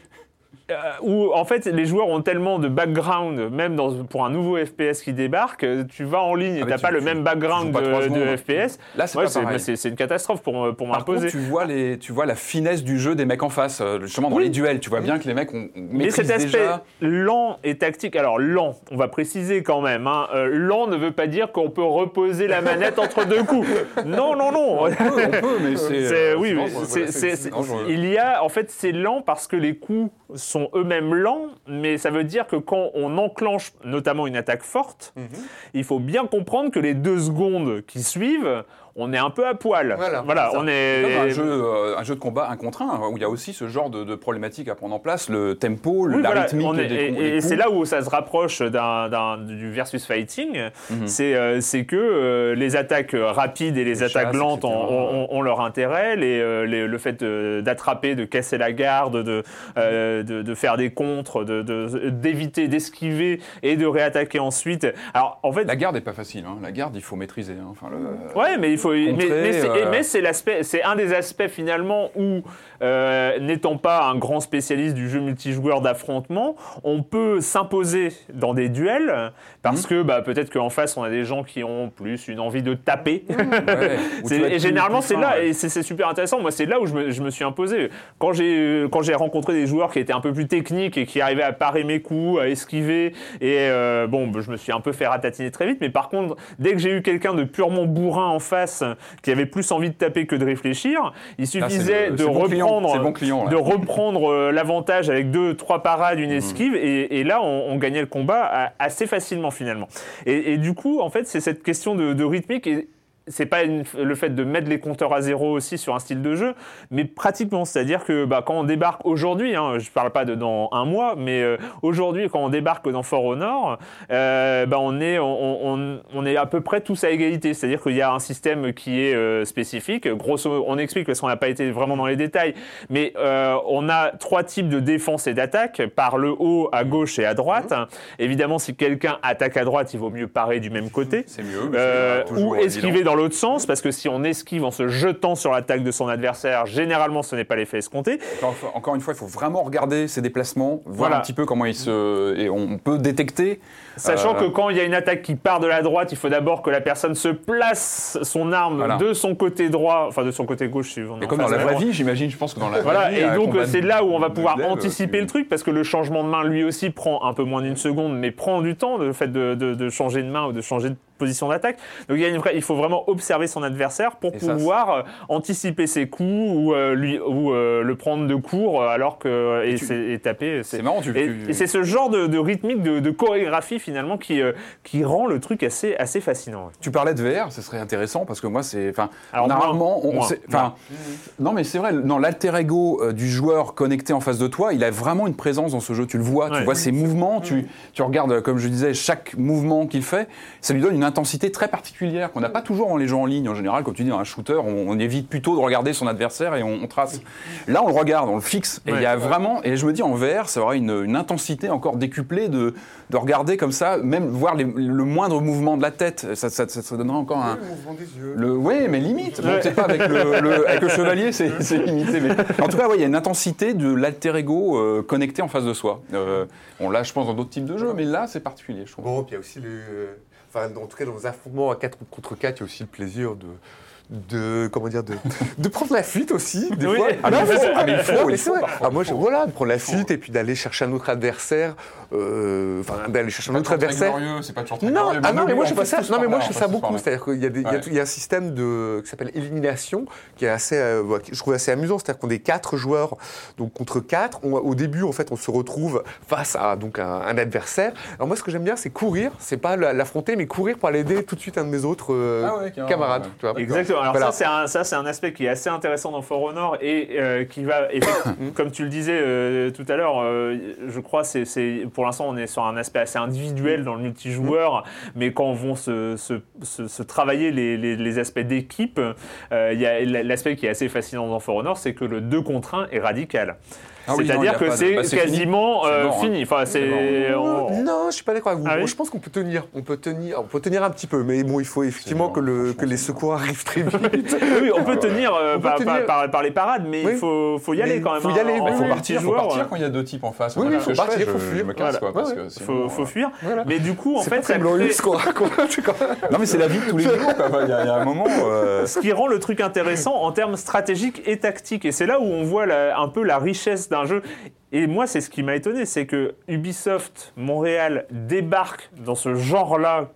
où en fait les joueurs ont tellement de background, même dans, pour un nouveau FPS qui débarque, euh, tu vas en ligne et Ah, t'as tu- pas le tu- même background de, de secondes. FPS. Là, c'est Ouais, pas c'est c'est- une catastrophe pour, pour Par contre, m'imposer. tu vois, les, tu vois la finesse du jeu des mecs en face, euh, justement dans Oui. les duels. Tu vois bien que les mecs ont Mais cet aspect déjà. lent et tactique, alors lent, on va préciser quand même, hein, euh, lent ne veut pas dire qu'on peut reposer la manette entre deux coups. Non, non, non. On peut, on peut, mais c'est. C'est- euh, oui, c'est c'est- c'est- il y a, en fait, c'est lent parce que les coups sont eux-mêmes lents, mais ça veut dire que quand on enclenche notamment une attaque forte, Mhm. il faut bien comprendre que les deux secondes qui suivent, on est un peu à poil. Voilà, on est. Comme un jeu, euh, un jeu de combat un contre un, où il y a aussi ce genre de, de problématiques à prendre en place, le tempo, Oui, la voilà, rythmique est- des, et, c'est là où ça se rapproche d'un, d'un- du versus fighting. Mhm. C'est, euh, c'est que euh, les attaques rapides et les, Les attaques chasses, lentes ont, etc. ont- ont leur intérêt. Les, euh, les- le fait d'attraper, de casser la garde, de, euh, de, de faire des contres, de, de- d'éviter, d'esquiver et de réattaquer ensuite. Alors en fait, La garde n'est pas facile. hein. La garde, il faut maîtriser. hein. Enfin, le- Ouais, mais il faut. mais, mais c'est, euh, mais c'est l'aspect, c'est un des aspects finalement où, euh, n'étant pas un grand spécialiste du jeu multijoueur d'affrontement, on peut s'imposer dans des duels parce que bah, peut-être qu'en face on a des gens qui ont plus une envie de taper. ouais, et généralement, c'est là, ouais. et c'est super intéressant. Moi, c'est là où je me, je me suis imposé. Quand j'ai quand j'ai rencontré des joueurs qui étaient un peu plus techniques et qui arrivaient à parer mes coups, à esquiver, et euh, bon, bah, je me suis un peu fait ratatiner très vite. Mais par contre, dès que j'ai eu quelqu'un de purement bourrin en face, qui avait plus envie de taper que de réfléchir, il Là, c'est suffisait le- de client, reprendre, c'est bon client, là. de reprendre euh, l'avantage avec deux, trois parades, une esquive, et, et là, on, on gagnait le combat assez facilement finalement. Et, et du coup, en fait, c'est cette question de, de rythmique. Et, c'est pas une- le fait de mettre les compteurs à zéro aussi sur un style de jeu, mais pratiquement, c'est-à-dire que bah, quand on débarque aujourd'hui, hein, je parle pas de dans un mois, mais euh, aujourd'hui quand on débarque dans For Honor, euh, bah, on est on, on- on est à peu près tous à égalité, c'est-à-dire qu'il y a un système qui est euh, spécifique. Grosso, on explique parce qu'on n'a pas été vraiment dans les détails, mais euh, on a trois types de défense et d'attaque par le haut, à gauche et à droite. Évidemment, si quelqu'un attaque à droite, il vaut mieux parer du même côté. C'est mieux. Euh, ou esquiver dans l'autre sens, parce que si on esquive en se jetant sur l'attaque de son adversaire, généralement ce n'est pas l'effet escompté. Encore, une fois- encore une fois, il faut vraiment regarder ses déplacements, voir Voilà. un petit peu comment il se. Et on peut détecter. Sachant Euh, que quand il y a une attaque qui part de la droite, il faut d'abord que la personne se place son arme Voilà. de son côté droit, enfin de son côté gauche si on Et comme dans la vraie vie, j'imagine, je pense que dans la Voilà, vraie vie. et un donc c'est là où on va pouvoir anticiper tu- le truc, parce que le changement de main, lui aussi, prend un peu moins d'une seconde, mais prend du temps, le fait de, de- de changer de main ou de changer de position d'attaque. Donc il, y a une vraie- il faut vraiment observer son adversaire pour Et pouvoir euh, anticiper ses coups ou, euh, lui, ou euh, le prendre de court, alors que et, tu- c'est- et taper. C'est marrant, tu. Et, tu- et c'est ce genre de, de rythmique, de, de chorégraphie finalement qui, euh, qui rend le truc assez, assez fascinant. Tu parlais de VR, ce serait intéressant parce que moi, c'est. Enfin, rarement. on- enfin, non, mais c'est vrai. Non, l'alter ego euh, du joueur connecté en face de toi, il a vraiment une présence dans ce jeu. Tu le vois, Ouais. tu vois ses mouvements, tu, tu regardes, comme je disais, chaque mouvement qu'il fait. Ça lui donne une intensité très particulière qu'on n'a pas toujours dans les jeux en ligne. En général, comme tu dis, dans un shooter, on, on évite plutôt de regarder son adversaire et on, on trace. Là, on le regarde, on le fixe. Et il y a vraiment. Et je me dis, en VR, ça aura une, une intensité encore décuplée de, de regarder comme ça, même voir les- le moindre mouvement de la tête. Ça, ça, ça, ça donnera encore un. Le mouvement des yeux. Le, oui, mais limite. Bon, Ouais. pas avec le, le- avec le chevalier, c'est limité. Mais en tout cas, ouais, il y a une intensité de l'alter ego euh, connecté en face de soi. Euh, bon, là, je pense dans d'autres types de jeux, mais là, c'est particulier, je trouve. Bon, puis il y a aussi le. Enfin, en tout cas, dans les affrontements à 4 contre 4, il y a aussi le plaisir de. De, comment dire, de, de prendre la fuite aussi, des Oui. fois. Ah, mais faut- ah, mais il faut, il faut parfois, Ah, moi, je- faut. voilà, de prendre la fuite et puis d'aller chercher un autre adversaire. euh, Enfin, d'aller chercher un autre adversaire. c'est pas toujours très Non, glorieux, ah non, mais moi je fais ça. Non, mais moi je fais ça beaucoup. C'est-à-dire qu'il y, a des- il y a Ouais. tout- il y a un système de, qui s'appelle élimination qui est assez, euh, je trouve assez amusant. C'est-à-dire qu'on est quatre joueurs, donc contre quatre. On- au début, en fait, on se retrouve face à donc un, un adversaire. Alors moi, ce que j'aime bien, c'est courir. C'est pas la- l'affronter, mais courir pour aller aider tout de suite un de mes autres euh, Ah ouais, camarades. ouais. tu vois. Exactement. Alors Voilà. ça, c'est un, ça, c'est un aspect qui est assez intéressant dans For Honor et euh, qui va, comme tu le disais euh, tout à l'heure, euh, je crois, c'est, c'est, pour l'instant, on est sur un aspect assez individuel dans le multijoueur, mais quand vont se, se, se- se travailler les, les- les aspects d'équipe, il y a l'aspect qui est assez fascinant dans For Honor, c'est que le 2 contre 1 est radical. Ah oui, il C'est-à-dire que c'est bah, c'est fini. quasiment C'est euh, mort, hein. fini. Enfin, c'est, on- Non, je suis pas d'accord avec vous. Ah oui Bon, je pense qu'on peut tenir, on peut tenir, on peut tenir un petit peu, mais bon, il faut effectivement que, le, que les c'est secours arrivent très vite. oui, on peut tenir, euh, On peut par, tenir. par- par- par les parades, mais Oui. il faut, faut y Mais aller quand même. faut y hein, aller, Il faut partir, faut partir quand il y a deux types en face. Oui, Voilà, oui, ce faut partir, faut fuir. Faut, euh, fuir. Mais du coup, en C'est fait, pas très ça glorieux crée- ce qu'on raconte. Non, mais c'est la vie de tous les jours. Il y, a il un moment. euh, ce qui rend le truc intéressant en termes stratégiques et tactiques. Et c'est là où on voit un peu la richesse d'un jeu. Et moi, c'est ce qui m'a étonné, c'est que Ubisoft Montréal débarque dans ce genre-là,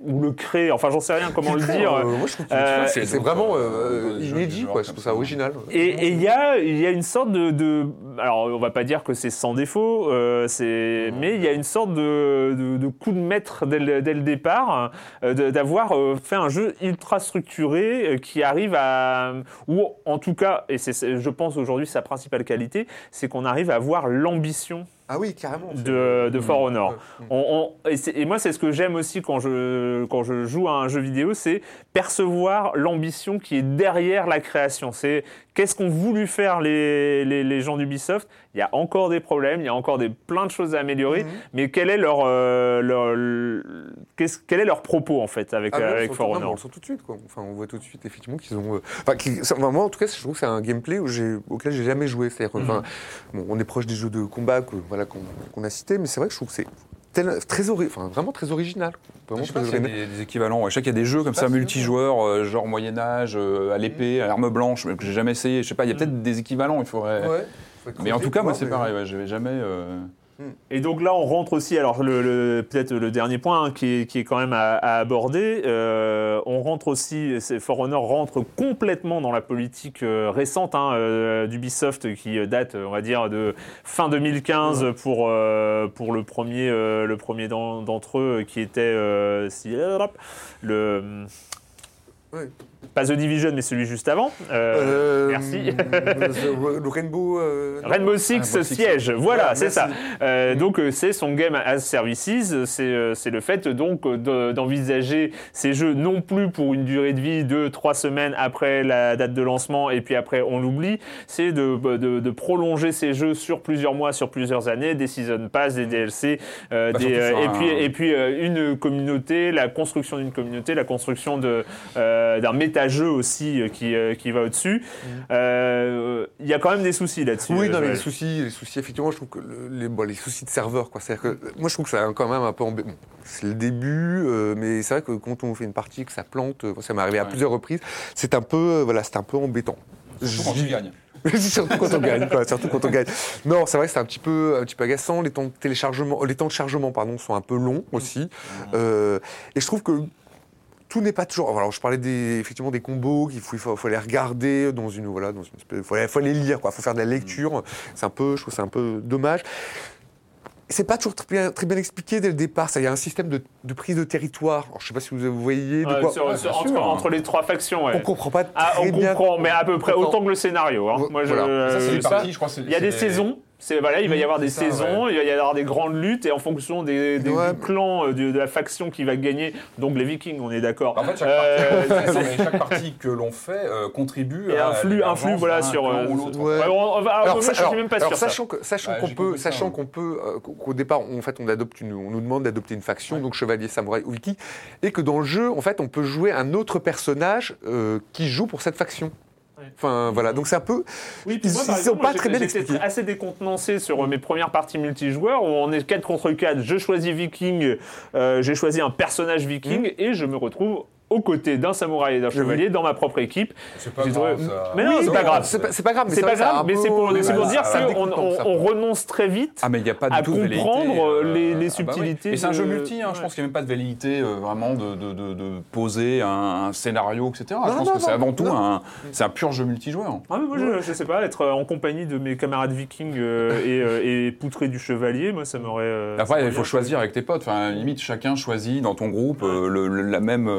ou le crée, enfin j'en sais rien comment le dire. Euh, moi, je trouve que Euh, c'est vraiment euh, jeux- inédit, quoi. Je trouve ça original. Et il y a, il y a une sorte de, de- alors on va pas dire que c'est sans défaut, euh, c'est, mais il y a une sorte de, de- de coup de maître dès le, dès le départ, euh, d'avoir euh, fait un jeu ultra structuré qui arrive à, ou en tout cas, et c'est- je pense aujourd'hui sa principale qualité, c'est qu'on arrive à avoir l'ambition Ah oui, carrément. de, de For Honor. On- on- et, moi, c'est ce que j'aime aussi quand je, quand je joue à un jeu vidéo, c'est percevoir l'ambition qui est derrière la création. C'est qu'est-ce qu'ont voulu faire les, les, les gens Il y a encore des problèmes, il y a encore des, plein de choses à améliorer, Mhm. mais quel est leur, euh, leur, quel est leur propos en fait avec, Ah, euh, avec For Honor on le sent tout de suite, quoi. Enfin, on voit tout de suite, effectivement, qu'ils ont. euh, Enfin, ça- moi, en tout cas, je trouve que c'est un gameplay où auquel j'ai jamais joué. C'est-à-dire, que, enfin, Mhm. bon, on est proche des jeux de combat que, voilà, qu'on a cités, mais c'est vrai que je trouve que c'est très, ori- enfin, vraiment très original. Vraiment Je sais pas très s'il y a des, des équivalents. Ouais, Je sais qu'il y a des jeux comme ça, Ah, c'est multijoueurs, euh, genre Moyen-Âge, à l'épée, à l'arme blanche, mais que j'ai jamais essayé. Je sais pas, il y a peut-être des équivalents, il faudrait. Ouais. Mais en tout cas, pour moi, c'est mais- pareil, ouais, j'avais jamais. euh, Et donc là, on rentre aussi, alors le, le- peut-être le dernier point hein, qui, est, qui est quand même à, à aborder, euh, on rentre aussi, c'est- For Honor rentre complètement dans la politique euh, récente hein, euh, d'Ubisoft qui euh, date, on va dire, de fin 2015 pour, euh, pour le premier, euh, le premier d'en- d'entre eux qui était euh, si- le Ouais. Pas The Division, mais celui juste avant. Euh, Euh, merci. le, le Rainbow. euh, non Rainbow Six Rainbow Six, siège, voilà, Ouais, c'est ça. Euh, donc euh, c'est son game as services, c'est euh, c'est le fait donc euh, de- d'envisager ces jeux non plus pour une durée de vie de trois semaines après la date de lancement et puis après on l'oublie, c'est de, de- de prolonger ces jeux sur plusieurs mois, sur plusieurs années, des season pass, des DLC, euh, Bah, des, et un- puis et puis euh, une communauté, la construction d'une communauté, la construction de euh, d'un méta-jeu aussi euh, qui euh, qui va au-dessus. Euh, Il y a quand même des soucis là-dessus. Oui, non, mais les soucis, les soucis, effectivement, je trouve que le- les, bon, les soucis de serveur, quoi. C'est-à-dire que moi, je trouve que ça a quand même un peu embê- bon, C'est le début, euh, mais c'est vrai que quand on fait une partie que ça plante, euh, ça m'est arrivé à Ouais. plusieurs reprises. C'est un peu, euh, voilà, c'est un peu embêtant. Surtout quand tu gagnes. surtout quand on gagne, quoi, surtout quand on gagne. Non, c'est vrai que c'est un petit peu, un petit peu agaçant. Les temps de téléchargement, les temps de chargement, pardon, sont un peu longs aussi. Euh, et je trouve que tout n'est pas toujours. Alors, je parlais des, effectivement des combos qu'il faut, il faut, faut les regarder dans une, voilà, dans une espèce- faut, faut les lire, quoi. Faut faire de la lecture. C'est un peu, je trouve, c'est un peu dommage. C'est pas toujours très bien, très bien expliqué dès le départ. Ça, il y a un système de, de prise de territoire. Alors, je sais pas si vous voyez de Ouais, quoi. sur- Ouais, sur- entre, entre les trois factions, ouais. On comprend pas très Ah, on bien. comprend, mais à peu près autant que le scénario. hein. Moi, je, voilà. Ça, c'est euh, une ça- partie, je crois. il y a des saisons. C'est voilà, il va y avoir des c'est ça, saisons, il va y avoir des grandes luttes et en fonction des, des- Ouais. du clan euh, de, de la faction qui va gagner, donc les Vikings, on est d'accord. En fait, chaque, Euh, partie, chaque partie que l'on fait euh, contribue et à influe, influe voilà sur. euh, ou l'autre. Ouais. on- on Alors, moi, ça- je alors- suis même pas alors, sûr. sachant que, sachant Ouais, qu'on peut, sachant qu'on peut, euh, qu'au départ, en fait, on adopte une, on nous demande d'adopter une faction, donc chevalier, samouraï ou viking, et que dans le jeu, en fait, on peut jouer un autre personnage euh, qui joue pour cette faction. Enfin, voilà. Donc c'est un peu. Oui, puis Ils- sont pas très bien expliqués. assez décontenancé sur euh, mes premières parties multijoueurs où on est 4 contre 4. Je choisis Viking, euh, j'ai choisi un personnage Viking et je me retrouve aux côtés d'un samouraï et d'un chevalier dans ma propre équipe. C'est pas grave, trouvé- ça. Mais non, c'est pas grave. C'est pas, grave, mais C'est pas grave, mais pour, c'est dire qu'on on, renonce très vite. Ah mais il n'y a pas à tout comprendre, euh, les- les ah bah oui. subtilités Et c'est un jeu multi, hein, je pense qu'il n'y a même pas de velléité euh, vraiment de, de, de, de poser un, un scénario, etc. je pense non, que c'est avant tout un, c'est un pur jeu multijoueur. Ah, mais moi, je, je sais pas, être en compagnie de mes camarades vikings euh, et, euh, et poutrer du chevalier, moi, ça m'aurait. euh, Après, il faut choisir avec tes potes. Enfin, limite, chacun choisit dans ton groupe la, même.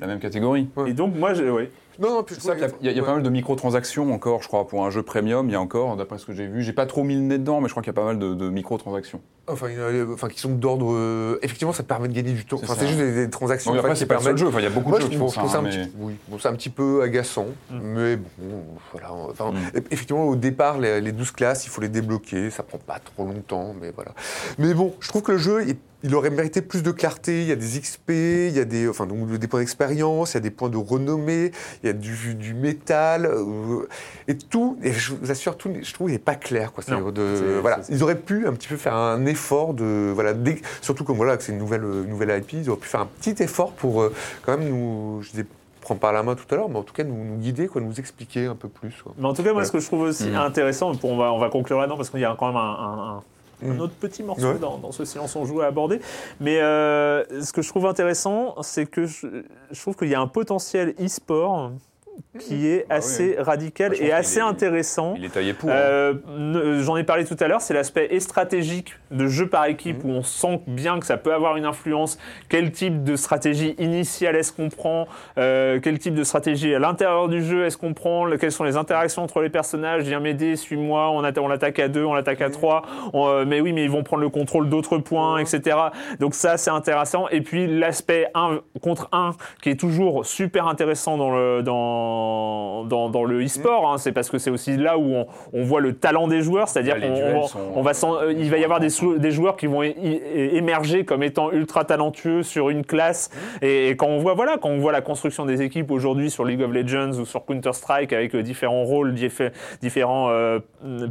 La même catégorie. Et donc, moi, je, ouais. Non, non, puis je C'est ça y a- il y a, il y a ouais. pas mal de microtransactions encore, je crois, pour un jeu premium. Il y a encore, d'après ce que j'ai vu, j'ai pas trop mis le nez dedans, mais je crois qu'il y a pas mal de, de microtransactions. Enfin, a- enfin, qui sont d'ordre. euh, effectivement, ça permet de gagner du temps. C'est Enfin, c'est juste des, des transactions après, qui c'est pas le permettent. jeu. Enfin, il y a beaucoup Moi, de je jeux qui font ça. petit, oui, bon, c'est un petit peu agaçant, Mm. mais bon, voilà. Enfin, Mm. effectivement, au départ, les, les 12 classes, il faut les débloquer, ça prend pas trop longtemps, mais voilà. Mais bon, je trouve que le jeu, il, il aurait mérité plus de clarté. Il y a des XP, il y a des, enfin, donc, des points d'expérience, il y a des points de renommée, il y a du, du métal, euh, et tout. Et je vous assure, tout, je trouve, il n'est pas clair, quoi. Non, de- voilà, ils auraient pu un petit peu faire un effort de, voilà, dès- surtout comme voilà, que c'est une nouvelle, euh, une nouvelle IP, ils auraient pu faire un petit effort pour euh, quand même nous, je disais, prendre par la main tout à l'heure, mais en tout cas nous, nous guider, quoi, nous expliquer un peu plus. quoi. Mais en tout cas, moi, ce que je trouve aussi Mhm. intéressant, pour, on, va, on va conclure là-dedans, parce qu'il y a quand même un, un- un- un Mhm. autre petit morceau Ouais. dans, dans ce silence on joue à aborder. Mais euh, ce que je trouve intéressant, c'est que je, je trouve qu'il y a un potentiel e-sport qui est Bah oui, assez radical Bah, et assez est- intéressant. Il est taillé pour. hein. Euh, J'en ai parlé tout à l'heure, c'est l'aspect stratégique de jeu par équipe Mhm. où on sent bien que ça peut avoir une influence. Quel type de stratégie initiale est-ce qu'on prend Euh, Quel type de stratégie à l'intérieur du jeu est-ce qu'on prend Le- Quelles sont les interactions entre les personnages? Viens m'aider, suis-moi, on, on l'attaque à deux, on l'attaque à trois. On, euh, mais oui, mais ils vont prendre le contrôle d'autres points, etc. Donc ça, c'est intéressant. Et puis l'aspect 1 contre 1 qui est toujours super intéressant dans le, dans, dans, dans le e-sport. hein. C'est parce que c'est aussi là où on, on voit le talent des joueurs, c'est-à-dire les qu'on sont- on va euh, il va y avoir des, joueurs qui vont émerger comme étant ultra talentueux sur une classe. Et, et quand on voit voilà, quand on voit la construction des équipes aujourd'hui sur League of Legends ou sur Counter Strike avec euh, différents rôles, diffé- différents euh,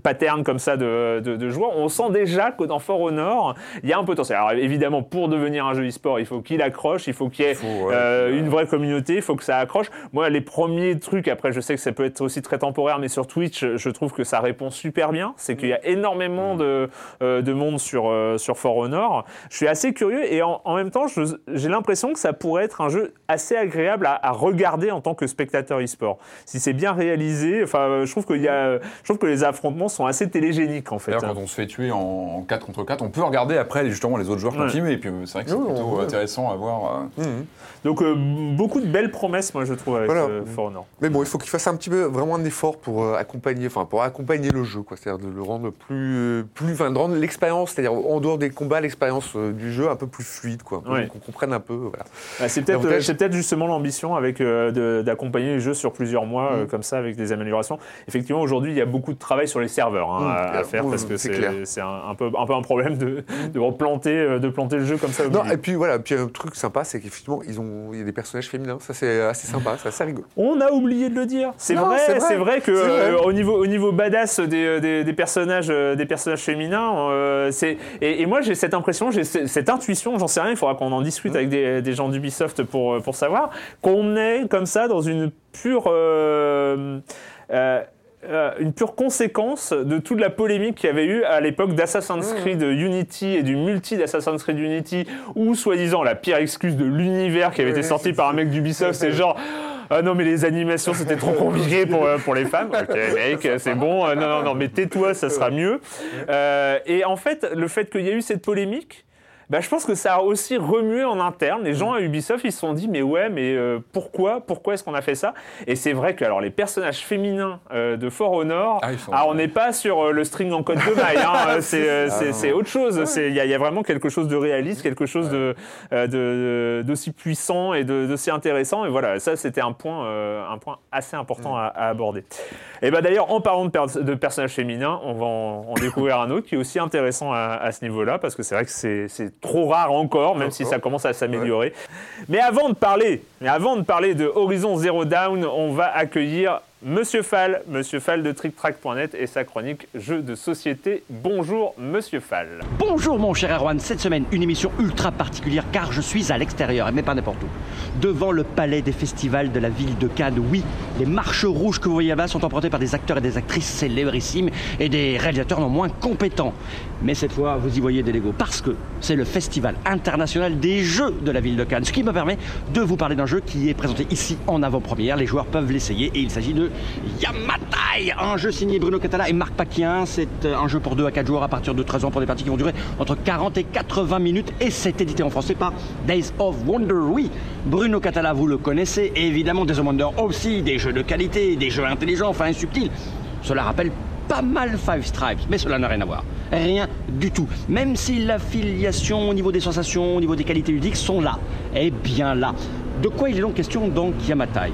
patterns comme ça de, de- de joueurs, on sent déjà que dans For Honor, il y a un potentiel. Alors évidemment, pour devenir un jeu e-sport, il faut qu'il accroche, il faut qu'il y ait faut, ouais. une vraie communauté, il faut que ça accroche. Moi, les premiers dernier truc, après je sais que ça peut être aussi très temporaire, mais sur Twitch, je trouve que ça répond super bien. C'est qu'il y a énormément de, euh, de monde sur, euh, sur For Honor. Je suis assez curieux et en, en même temps, j'ai l'impression que ça pourrait être un jeu assez agréable à, à regarder en tant que spectateur e-sport. Si c'est bien réalisé, enfin, euh, je trouve qu'il y a, je trouve que les affrontements sont assez télégéniques en fait. D'ailleurs, quand on se fait tuer en 4 contre 4, on peut regarder après justement les autres joueurs Ouais. continuer. Et puis c'est vrai que c'est Oui, plutôt intéressant à voir. Mhm. Donc euh, beaucoup de belles promesses, moi je trouve avec Voilà. euh, For Mais bon, il faut qu'il fasse un petit peu, vraiment un effort pour euh, accompagner, enfin pour accompagner le jeu, quoi. C'est-à-dire de le rendre plus, euh, plus, enfin, de rendre l'expérience, c'est-à-dire en dehors des combats, l'expérience euh, du jeu un peu plus fluide, quoi. Ouais. Qu'on comprenne un peu, voilà. Bah, c'est peut-être euh, c'est justement l'ambition avec euh, d'accompagner les jeux sur plusieurs mois euh, Mm. comme ça avec des améliorations. Effectivement, aujourd'hui, il y a beaucoup de travail sur les serveurs hein, Mm. à, faire parce que c'est c'est c'est un, un peu un peu un problème de de replanter de planter le jeu comme ça. Non, et puis voilà, puis un truc sympa, c'est qu'effectivement, ils ont, il y a des personnages féminins, ça c'est assez sympa, c'est assez rigolo. On a oublié de le dire. C'est vrai, c'est vrai. que vrai. euh, au niveau au niveau badass des, des, des personnages euh, des personnages féminins, euh, c'est et, et moi j'ai cette impression, j'ai ce- cette intuition, j'en sais rien, il faudra qu'on en discute avec des, des gens d'Ubisoft pour euh, pour savoir qu'on est comme ça dans une pure euh, euh, euh, une pure conséquence de toute la polémique qu'il y avait eu à l'époque d'Assassin's Creed Unity et du multi d'Assassin's Creed Unity, où soi-disant la pire excuse de l'univers qui avait été Ouais, sorti c'est par un mec d'Ubisoft, c'est genre ah non mais les animations c'était trop compliqué pour, euh, pour les femmes. Ok mec, c'est bon. Euh, non non non mais tais-toi, ça sera mieux. Euh, et en fait, le fait qu'il y ait eu cette polémique. Bah, je pense que ça a aussi remué en interne. Les gens à Ubisoft, ils se sont dit, mais ouais, mais euh, pourquoi Pourquoi est-ce qu'on a fait ça? Et c'est vrai que alors, les personnages féminins euh, de For Honor, Ah, sont- ah, on n'est pas sur euh, le string en code de maille. hein, euh, c'est euh, non. c'est autre chose. C'est- Il y, a- il y a vraiment quelque chose de réaliste, quelque chose de euh, de- d'aussi puissant et de- d'aussi intéressant. Et voilà, ça, c'était un point, euh, un point assez important à, à aborder. Et bah d'ailleurs, en parlant de, pers- de personnages féminins, on va en, en découvrir un autre qui est aussi intéressant à, à ce niveau-là, parce que c'est vrai que c'est trop rare encore, même si ça commence à s'améliorer. Mais avant de parler, mais avant de parler de Horizon Zero Down, on va accueillir Monsieur Fall, Monsieur Fall de TrickTrack.net et sa chronique Jeux de société. Bonjour Monsieur Fall. Bonjour mon cher Erwan, cette semaine une émission ultra particulière car je suis à l'extérieur, mais pas n'importe où. Devant le palais des festivals de la ville de Cannes, oui, les marches rouges que vous voyez là-bas sont empruntées par des acteurs et des actrices célébrissimes et des réalisateurs non moins compétents. Mais cette fois, vous y voyez des Lego parce que c'est le festival international des jeux de la ville de Cannes, ce qui me permet de vous parler d'un jeu qui est présenté ici en avant-première. Les joueurs peuvent l'essayer et il s'agit de Yamatai, un jeu signé Bruno Catala et Marc Paquien. C'est euh, un jeu pour 2 à 4 joueurs à partir de 13 ans pour des parties qui vont durer entre 40 et 80 minutes et c'est édité en français par Days of Wonder. Oui, Bruno Catala, vous le connaissez, évidemment Days of Wonder aussi, des jeux de qualité, des jeux intelligents, enfin subtils. Cela rappelle pas mal Five Stripes, mais cela n'a rien à voir. Rien du tout. Même si l'affiliation au niveau des sensations, au niveau des qualités ludiques sont là, et bien là. De quoi il est donc question dans Yamatai?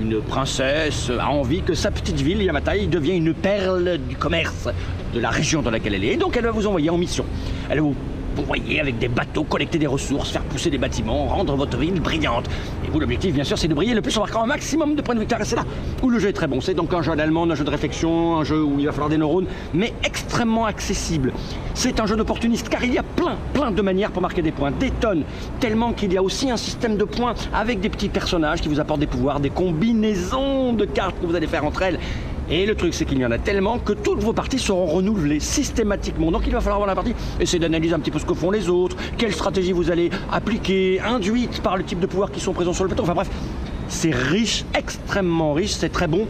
Une princesse a envie que sa petite ville, Yamatai, devienne une perle du commerce de la région dans laquelle elle est. Et donc elle va vous envoyer en mission. Elle va vous envoyer avec des bateaux, collecter des ressources, faire pousser des bâtiments, rendre votre ville brillante. Et vous, l'objectif, bien sûr, c'est de briller le plus en marquant un maximum de points de victoire. Et c'est là où le jeu est très bon. C'est donc un jeu allemand, un jeu de réflexion, un jeu où il va falloir des neurones, mais extrêmement accessible. C'est un jeu d'opportuniste car il y a plein, plein de manières pour marquer des points, des tonnes, tellement qu'il y a aussi un système de points avec des petits personnages qui vous apportent des pouvoirs, des combinaisons de cartes que vous allez faire entre elles. Et le truc, c'est qu'il y en a tellement que toutes vos parties seront renouvelées systématiquement. Donc il va falloir avoir la partie, essayer d'analyser un petit peu ce que font les autres, quelle stratégie vous allez appliquer, induite par le type de pouvoirs qui sont présents sur le plateau. Enfin bref, c'est riche, extrêmement riche, c'est très bon,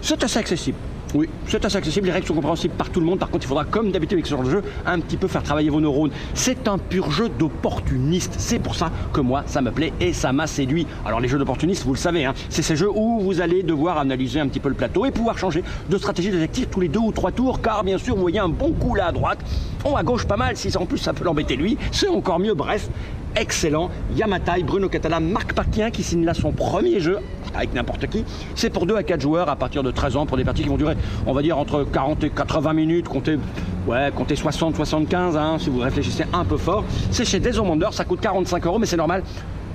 c'est assez accessible. Oui, c'est assez accessible, les règles sont compréhensibles par tout le monde. Par contre, il faudra, comme d'habitude avec ce genre de jeu, un petit peu faire travailler vos neurones. C'est un pur jeu d'opportuniste. C'est pour ça que moi, ça me plaît et ça m'a séduit. Alors, les jeux d'opportuniste, vous le savez, hein, c'est ces jeux où vous allez devoir analyser un petit peu le plateau et pouvoir changer de stratégie d'objectif tous les deux ou trois tours. Car, bien sûr, vous voyez un bon coup là à droite, on à gauche pas mal. Si en plus ça peut l'embêter lui, c'est encore mieux. Bref, excellent. Yamatai, Bruno Catala, Marc Paquien qui signe là son premier jeu avec n'importe qui. C'est pour 2 à 4 joueurs à partir de 13 ans pour des parties qui vont durer, on va dire, entre 40 et 80 minutes. Comptez, comptez 60, 75 hein, si vous réfléchissez un peu fort. C'est chez Desomander, ça coûte 45 euros, mais c'est normal.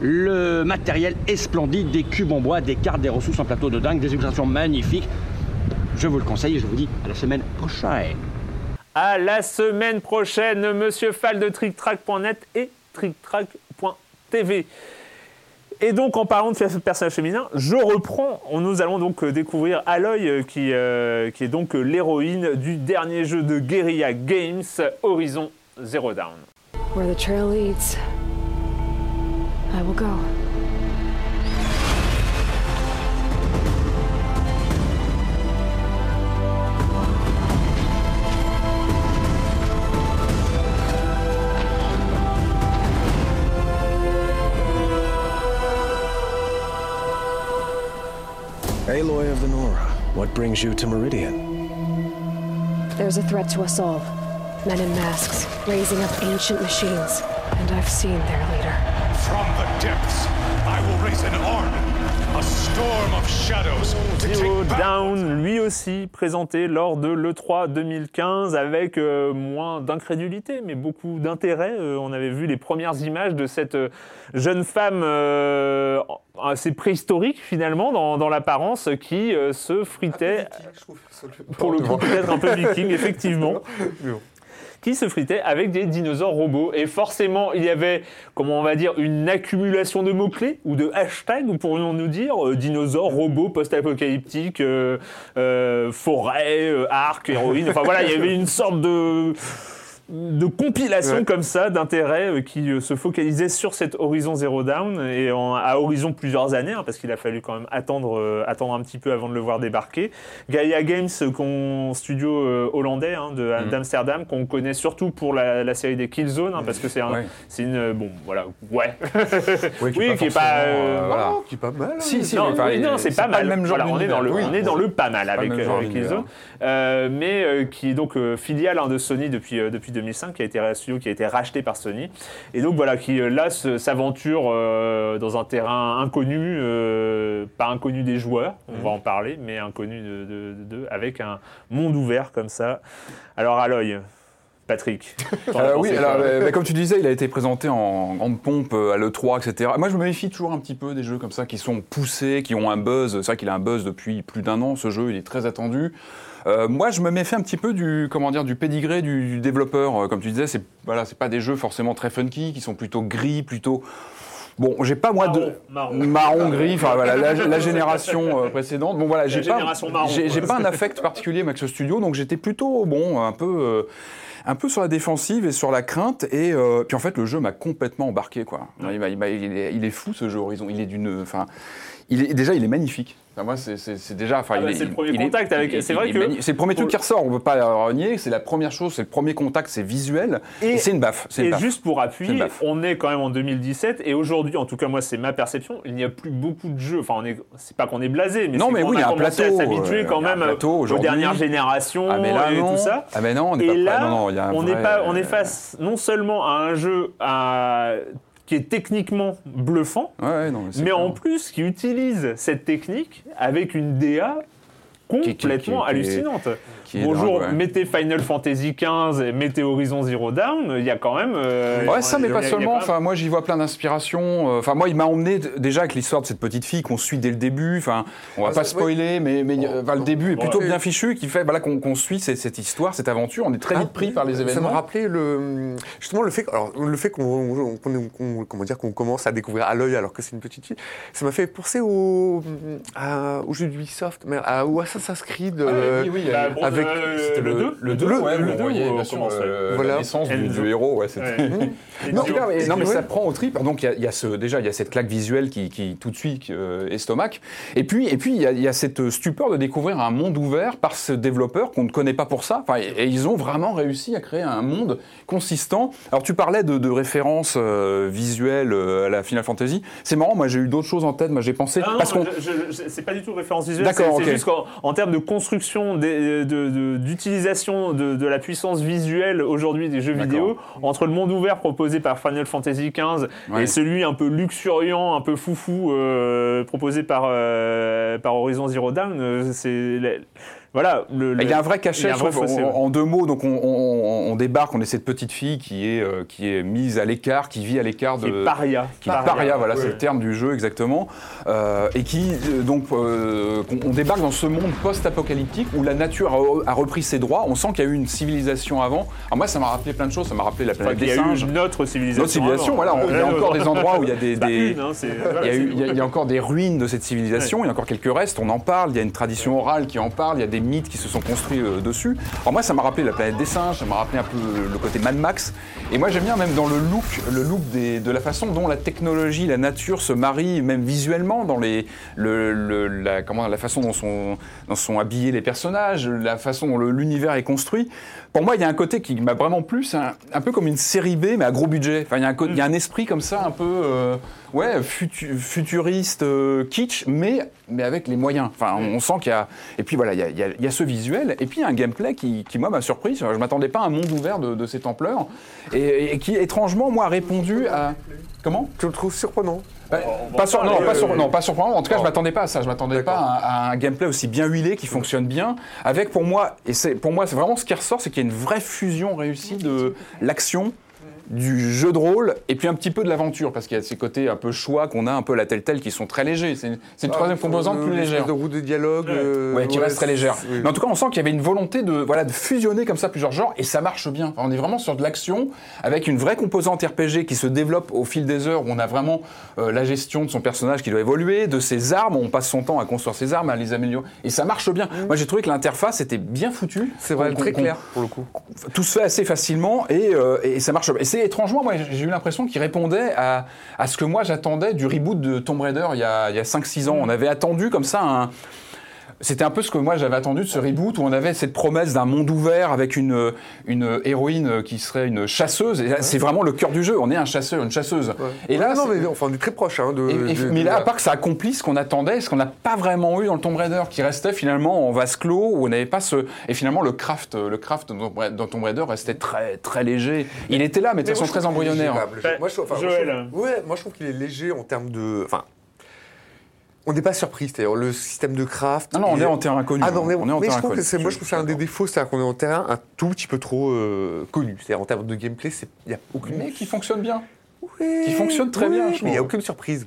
Le matériel est splendide, des cubes en bois, des cartes, des ressources en plateau de dingue, des illustrations magnifiques. Je vous le conseille et je vous dis à la semaine prochaine. À la semaine prochaine, Monsieur Fall de TrickTrack.net et Et donc, en parlant de f- personnages féminins, je reprends. Nous allons donc euh, découvrir Aloy, euh, qui, euh, qui est donc l'héroïne du dernier jeu de Guerrilla Games, Horizon Zero go. What brings you to Meridian? There's a threat to us all. Men in masks, raising up ancient machines. And I've seen their leader. From the depths, I will raise an army, a storm of shadows Zero Down, lui aussi présenté lors de l'E3 2015 avec euh, moins d'incrédulité, mais beaucoup d'intérêt. Euh, on avait vu les premières images de cette euh, jeune femme euh, assez préhistorique finalement dans, dans l'apparence qui euh, se fritait, pour le coup peut-être un peu viking effectivement. qui se fritait avec des dinosaures robots. Et forcément, il y avait, comment on va dire, une accumulation de mots-clés ou de hashtags, pourrions-nous dire, euh, dinosaures, robots, post-apocalyptiques, euh, forêt, arc, héroïne. Enfin voilà, il y avait une sorte de de compilation Ouais. comme ça d'intérêt euh, qui euh, se focalisait sur cet Horizon Zero Dawn et en- à horizon plusieurs années hein, parce qu'il a fallu quand même attendre euh, attendre un petit peu avant de le voir débarquer. Gaia Games, qu'on studio euh, hollandais hein, de- Mm. d'Amsterdam qu'on connaît surtout pour la, la série des Killzone hein, parce que c'est un- Ouais. c'est une bon voilà ouais Oui, oui qui est pas euh, voilà. Qui est pas mal. hein. Si, si, non, oui, non, c'est pas le mal. même genre Voilà, on est dans le, on est dans le pas mal pas avec, le euh, genre avec. Killzone, Euh, mais euh, qui est donc euh, filiale hein, de Sony depuis euh, depuis 2005, qui a été un studio qui a été racheté par Sony, et donc voilà qui euh, là s'aventure euh, dans un terrain inconnu, euh, pas inconnu des joueurs, on Mhm. va en parler, mais inconnu de, de- de- avec un monde ouvert comme ça. Alors Patrick. as Euh, pensé oui, alors, euh, bah, comme tu disais, il a été présenté en grande pompe à l'E3, etc. Moi, je me méfie toujours un petit peu des jeux comme ça qui sont poussés, qui ont un buzz. C'est vrai qu'il a un buzz depuis plus d'un an, ce jeu, il est très attendu. Euh, moi, je me méfie un petit peu du, comment dire, du pédigré du, du développeur. Euh, Comme tu disais, c'est voilà, c'est pas des jeux forcément très funky, qui sont plutôt gris, plutôt. Bon, j'ai pas moi de Marron, marron. marron gris, enfin voilà, la, la génération euh, précédente. Bon voilà, j'ai pas, j'ai pas un affect particulier avec ce studio, donc j'étais plutôt bon, un peu, euh, un peu sur la défensive et sur la crainte. Et euh, puis en fait, le jeu m'a complètement embarqué quoi. Il est, il est fou ce jeu Horizon. Il est d'une, enfin, il est déjà, il est magnifique. Enfin, moi, c'est- déjà, enfin, Ah bah, est- c'est le premier il contact avec- il c'est vrai que- c'est le premier truc qui ressort. On peut pas le renier. C'est la première chose, c'est le premier contact, c'est visuel. Et- Et, c'est une baffe. Une Et baffe. juste pour appuyer, on est quand même en 2017 et aujourd'hui, en tout cas moi c'est ma perception, il n'y a plus beaucoup de jeux. Enfin, on est, c'est pas qu'on est blasé, mais Non, c'est mais qu'on oui, il y a un plateau, à s'habituer euh, quand même aux dernières générations Ah mais là et non. tout ça. Ah mais non, on n'est pas là, Non, non, il y a un on est pas, on est euh, face non seulement à un jeu à- qui est techniquement bluffant, Ouais, non, mais en plus qui utilise cette technique avec une DA qui- complètement qui- qui est- hallucinante. Qui est Bonjour, dingue, ouais. mettez Final Fantasy XV et mettez Horizon Zero Dawn, il y a quand même... euh, Ouais, ça, mais pas seulement. même- Enfin, moi, j'y vois plein d'inspirations. Euh, Enfin, moi, il m'a emmené déjà avec l'histoire de cette petite fille qu'on suit dès le début. Enfin, on va Ah, pas spoiler, mais, mais euh, enfin, le début est plutôt Ouais. bien fichu, qui fait voilà qu'on qu'on suit cette, cette histoire, cette aventure. On est très vite pris par les Ça m'a événements. rappelé le, justement le fait, que- alors, le fait qu'on, comment dire, qu'on commence à découvrir à l'œil alors que c'est une petite fille. Ça m'a fait penser au, à- au jeu d'Ubisoft, mais à, au Assassin's Creed. euh, oui, oui, Bah, avec- euh, C'était le 2 le 2, Le- ouais, le vous deux, voyez, où bien sûr, euh, Voilà. la naissance du, du héros. Ouais, c'était. Ouais. Et Non, en cas, mais, non, mais ça prend au trip. Donc il y y a ce, déjà il y a cette claque visuelle qui, qui tout de suite euh, estomac. Et puis et puis il y, y a cette stupeur de découvrir un monde ouvert par ce développeur qu'on ne connaît pas pour ça. Enfin, et, et ils ont vraiment réussi à créer un monde consistant. Alors tu parlais de, de références euh, visuelles euh, à la Final Fantasy. C'est marrant. Moi j'ai eu d'autres choses en tête. Moi j'ai pensé Ah non, parce qu'on c'est pas du tout référence visuelle. D'accord, c'est c'est ok. juste qu'en en termes de construction, des- de- de- d'utilisation de, de la puissance visuelle aujourd'hui des jeux vidéo, entre le monde ouvert proposé par Final Fantasy XV Ouais. et celui un peu luxuriant, un peu foufou euh, proposé par, euh, par Horizon Zero Dawn, euh, c'est voilà, le, le- Il y a un vrai il y cachet, a un je vrai trouve, fossé, en, ouais. en deux mots. Donc on, on- on débarque, on est cette petite fille qui est, euh, qui est mise à l'écart, qui vit à l'écart Qui est de... paria. qui est paria, voilà, c'est le terme du jeu exactement, Euh, et qui euh, donc euh, on, on débarque dans ce monde post-apocalyptique où la nature a, a repris ses droits. On sent qu'il y a eu une civilisation avant. Alors moi, ça m'a rappelé plein de choses. Ça m'a rappelé la Enfin, planète y des a eu singes. une autre civilisation. Notre civilisation, avant. voilà, on- il y a encore des endroits où il y a des, une, hein, il y, a eu- il y a- il y a encore des ruines de cette civilisation, il y a encore quelques restes, on en parle, il y a une tradition orale qui en parle, il y a des mythes qui se sont construits euh, dessus. Alors moi ça m'a rappelé la planète des singes, ça m'a rappelé un peu le côté Mad Max, et moi j'aime bien même dans le look, le look de la façon dont la technologie, la nature se marient, même visuellement, dans les, le, le- la, comment, la façon dont sont, dont sont habillés les personnages, la façon dont l'univers est construit. Pour moi il y a un côté qui m'a vraiment plu, un, peu comme une série B mais à gros budget. Enfin il y a un, y a un esprit comme ça un peu... euh, ouais, futu- futuriste, euh, kitsch, mais, mais avec les moyens. Enfin, on, on sent qu'il y a. Et puis voilà, il y a, il y a- il y a ce visuel, et puis un gameplay qui, qui, moi, m'a surpris. Je m'attendais pas à un monde ouvert de, de cette ampleur, et, et qui, étrangement, moi, a répondu à. Comment? Je le trouve surprenant. Bah, pas, sur- non, pas sur- non, pas surprenant. En tout cas, je m'attendais pas à ça. Je m'attendais pas à, à un gameplay aussi bien huilé, qui fonctionne bien, avec pour moi, et c'est pour moi, c'est vraiment ce qui ressort, c'est qu'il y a une vraie fusion réussie de l'action du jeu de rôle et puis un petit peu de l'aventure parce qu'il y a ces côtés un peu choix qu'on a un peu la telle telle qui sont très légers c'est une, une troisième composante Le- plus légère de roue de dialogue. euh, Ouais, qui reste très légère. oui. Mais en tout cas, on sent qu'il y avait une volonté de, voilà, de fusionner comme ça plusieurs genres et ça marche bien. Enfin, on est vraiment sur de l'action avec une vraie composante RPG qui se développe au fil des heures où on a vraiment euh, la gestion de son personnage qui doit évoluer, de ses armes. On passe son temps à construire ses armes, à les améliorer et ça marche bien. Moi, j'ai trouvé que l'interface était bien foutue. C'est vrai, très clair pour le coup. tout se fait assez facilement et, euh, et ça marche. Et étrangement, moi j'ai eu l'impression qu'il répondait à, ce que moi j'attendais du reboot de Tomb Raider il y a, il y a 5-6 ans. On avait attendu comme ça un. C'était un peu ce que moi j'avais attendu de ce reboot où on avait cette promesse d'un monde ouvert avec une, une héroïne qui serait une chasseuse. Et là, c'est vraiment le cœur du jeu. On est un chasseur, une chasseuse. Et là, non, mais enfin, on est très proche. Hein, de, et- et- de- mais de- là, à part que ça accomplit ce qu'on attendait, ce qu'on n'a pas vraiment eu dans le Tomb Raider, qui restait finalement en vase clos, où on n'avait pas ce. Et finalement, le craft, le craft dans Tomb- Raider restait très, très léger. Il était là, mais de façon très embryonnaire. Moi, je, enfin, moi, je Joël. trouve- moi je trouve qu'il est léger en termes de. Enfin, on n'est pas surpris. C'est-à-dire le système de craft. Non, non, on est en terrain inconnu. Ah non, mais, on est en mais je terrain trouve que moi je trouve que c'est un des défauts, c'est-à-dire qu'on est en terrain un tout petit peu trop euh, connu. C'est-à-dire en termes de gameplay, il y a aucune. Mais qui fonctionne bien. Oui, qui fonctionne très oui, bien, je Mais il n'y a aucune surprise.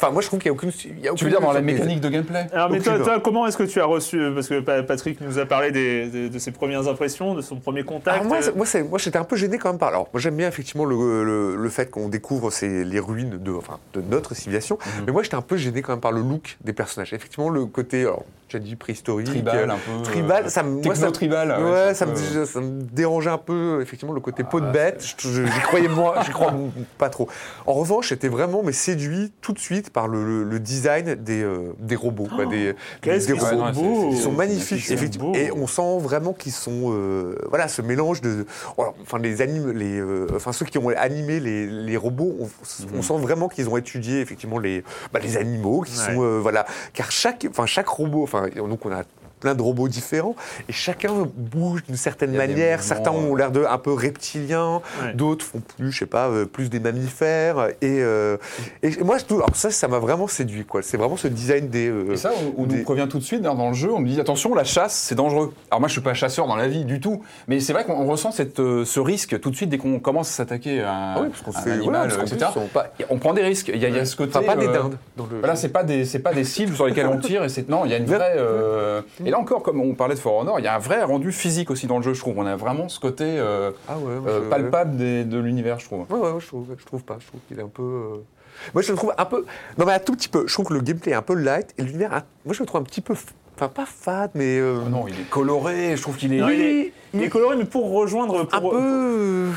Enfin, moi je trouve qu'il n'y a aucune. il y a Tu veux dire dans la mécanique de gameplay Alors, mais toi, comment est-ce que tu as reçu Parce que Pa- Patrick nous a parlé des- de, de ses premières impressions, de son premier contact. Alors moi, c'est- moi, c'est- moi, j'étais un peu gêné quand même par. Alors, moi, j'aime bien effectivement le, le- le fait qu'on découvre ces, les ruines de, enfin, de notre civilisation, Mhm. mais moi, j'étais un peu gêné quand même par le look des personnages. Effectivement, le côté, alors, tu as dit préhistorique, Tribal, euh, un peu. tribal, euh, ça me, moi, ça, Techno-tribal. ouais, ouais, ça, me, peu- ça me dérangeait un peu, effectivement, le côté peau de Ah, bête. J'y croyais moi, j'y crois pas trop. En revanche, j'étais vraiment mais séduit tout de suite par le, le- le design des, euh, des robots, quoi, des, Qu'est-ce des qu'ils Ouais, sont beaux ils sont magnifiques, magnifique, effectivement. Et on sent vraiment qu'ils sont, euh, voilà, ce mélange de, enfin les animes, les, euh, enfin ceux qui ont animé les, les robots, on, on sent vraiment qu'ils ont étudié effectivement les, bah, les animaux, qui Ouais. sont, euh, voilà, car chaque, enfin chaque robot, enfin donc on a plein de robots différents et chacun bouge d'une certaine des manière. Certains ont l'air de un peu reptiliens, Ouais. d'autres font plus, je sais pas, euh, plus des mammifères. Et, euh, et moi, je trouve- alors ça, ça m'a vraiment séduit, quoi. C'est vraiment ce design des. euh, Et ça, on, on des- nous prévient tout de suite dans le jeu, on nous dit attention, la chasse, c'est dangereux. Alors moi, je suis pas chasseur dans la vie du tout, mais c'est vrai qu'on on ressent cette, ce risque tout de suite dès qu'on commence à s'attaquer à un, Ah oui, parce qu'on un fait- animal, voilà, parce etc. plus, sont pas- On prend des risques. Il y a, il y a ce côté. Enfin, pas des euh, dindes dans le. Voilà, c'est pas des c'est pas des cibles sur lesquelles on tire et c'est non, il y a une vraie euh, et là encore comme on parlait de For Honor, il y a un vrai rendu physique aussi dans le jeu, je trouve. On a vraiment ce côté euh, Ah ouais, euh, je- palpable des- de l'univers, je trouve. Ouais, ouais, je trouve, je trouve pas. Je trouve qu'il est un peu. euh, Moi, je le trouve un peu. Non, mais un tout petit peu. Je trouve que le gameplay est un peu light et l'univers, un- moi, je le trouve un petit peu. Enfin, pas fade, mais. Oh non, il est coloré, je trouve qu'il est Non, il, est, il Oui. est coloré, mais pour rejoindre. un Pour, peu.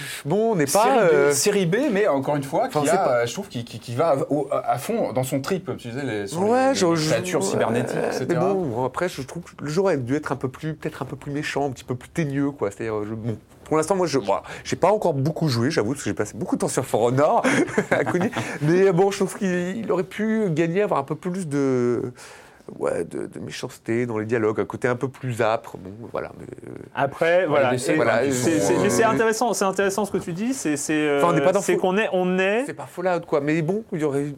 Euh, Bon, on n'est pas. série, euh, B, série B, mais encore une fois, qui a, pas- euh, je trouve, qui, qui- qui va à, au- à fond dans son trip, tu disais, les, sur Ouais, les, je, les je- créatures cybernétiques, etc. Mais bon, après, je trouve que le jeu aurait dû être un peu plus, peut-être un peu plus méchant, un petit peu plus teigneux, quoi. C'est-à-dire, je- bon, pour l'instant, moi, je, voilà, j'ai pas encore beaucoup joué, j'avoue, parce que j'ai passé beaucoup de temps sur For Honor, inconnu. Mais bon, je trouve qu'il il aurait pu gagner, avoir un peu plus de, ouais, de, de méchanceté dans les dialogues, un côté un peu plus âpre. Bon, voilà. Mais, euh, Après, voilà. voilà, c'est- euh, intéressant, c'est intéressant ce que tu dis. C'est, c'est, euh, Enfin, on n'est pas dans c'est Fall- qu'on est, on est. c'est pas Fallout, quoi. Mais bon, il y aurait.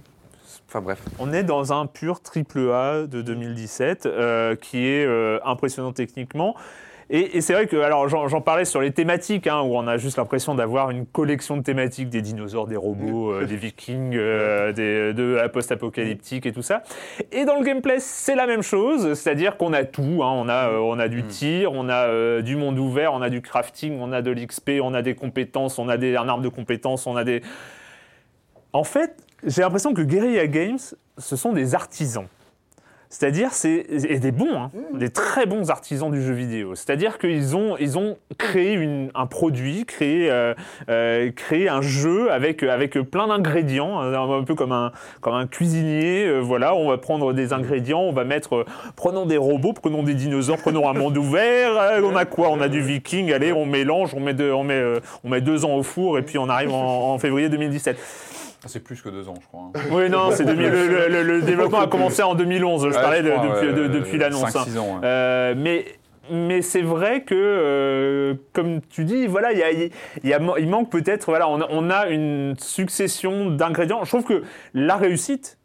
Enfin bref. On est dans un pur triple A de 2017 euh, qui est euh, impressionnant techniquement. Et, et c'est vrai que, alors j'en parlais sur les thématiques, hein, où on a juste l'impression d'avoir une collection de thématiques, des dinosaures, des robots, euh, des vikings, euh, des, de la post-apocalyptique et tout ça. Et dans le gameplay, c'est la même chose, c'est-à-dire qu'on a tout, hein, on, a, euh, on a du tir, on a euh, du monde ouvert, on a du crafting, on a de l'XP, on a des compétences, on a des, un arbre de compétences, on a des... En fait, j'ai l'impression que Guerrilla Games, ce sont des artisans. C'est-à-dire, c'est et des bons, hein, des très bons artisans du jeu vidéo. C'est-à-dire qu'ils ont, ils ont créé une- un produit, créé, euh, euh, créé un jeu avec, avec plein d'ingrédients, un, un peu comme un, comme un cuisinier. euh, voilà, on va prendre des ingrédients, on va mettre, prenons des robots, prenons des dinosaures, prenons un monde ouvert. on a quoi? On a du viking. Allez, on mélange, on met, deux, on met, on met deux ans au four et puis on arrive en, en février 2017. Ah, C'est plus que deux ans, je crois. hein. Oui, non, c'est 2000 le, le- le- le développement a commencé en 2011. Je Ouais, parlais crois, depuis, ouais, de- depuis l'annonce. 5-6 hein. ans. ouais. Euh, mais mais c'est vrai que, euh, comme tu dis, voilà, il y a- il y a- il manque peut-être, voilà, on a, on a une succession d'ingrédients. Je trouve que la réussite,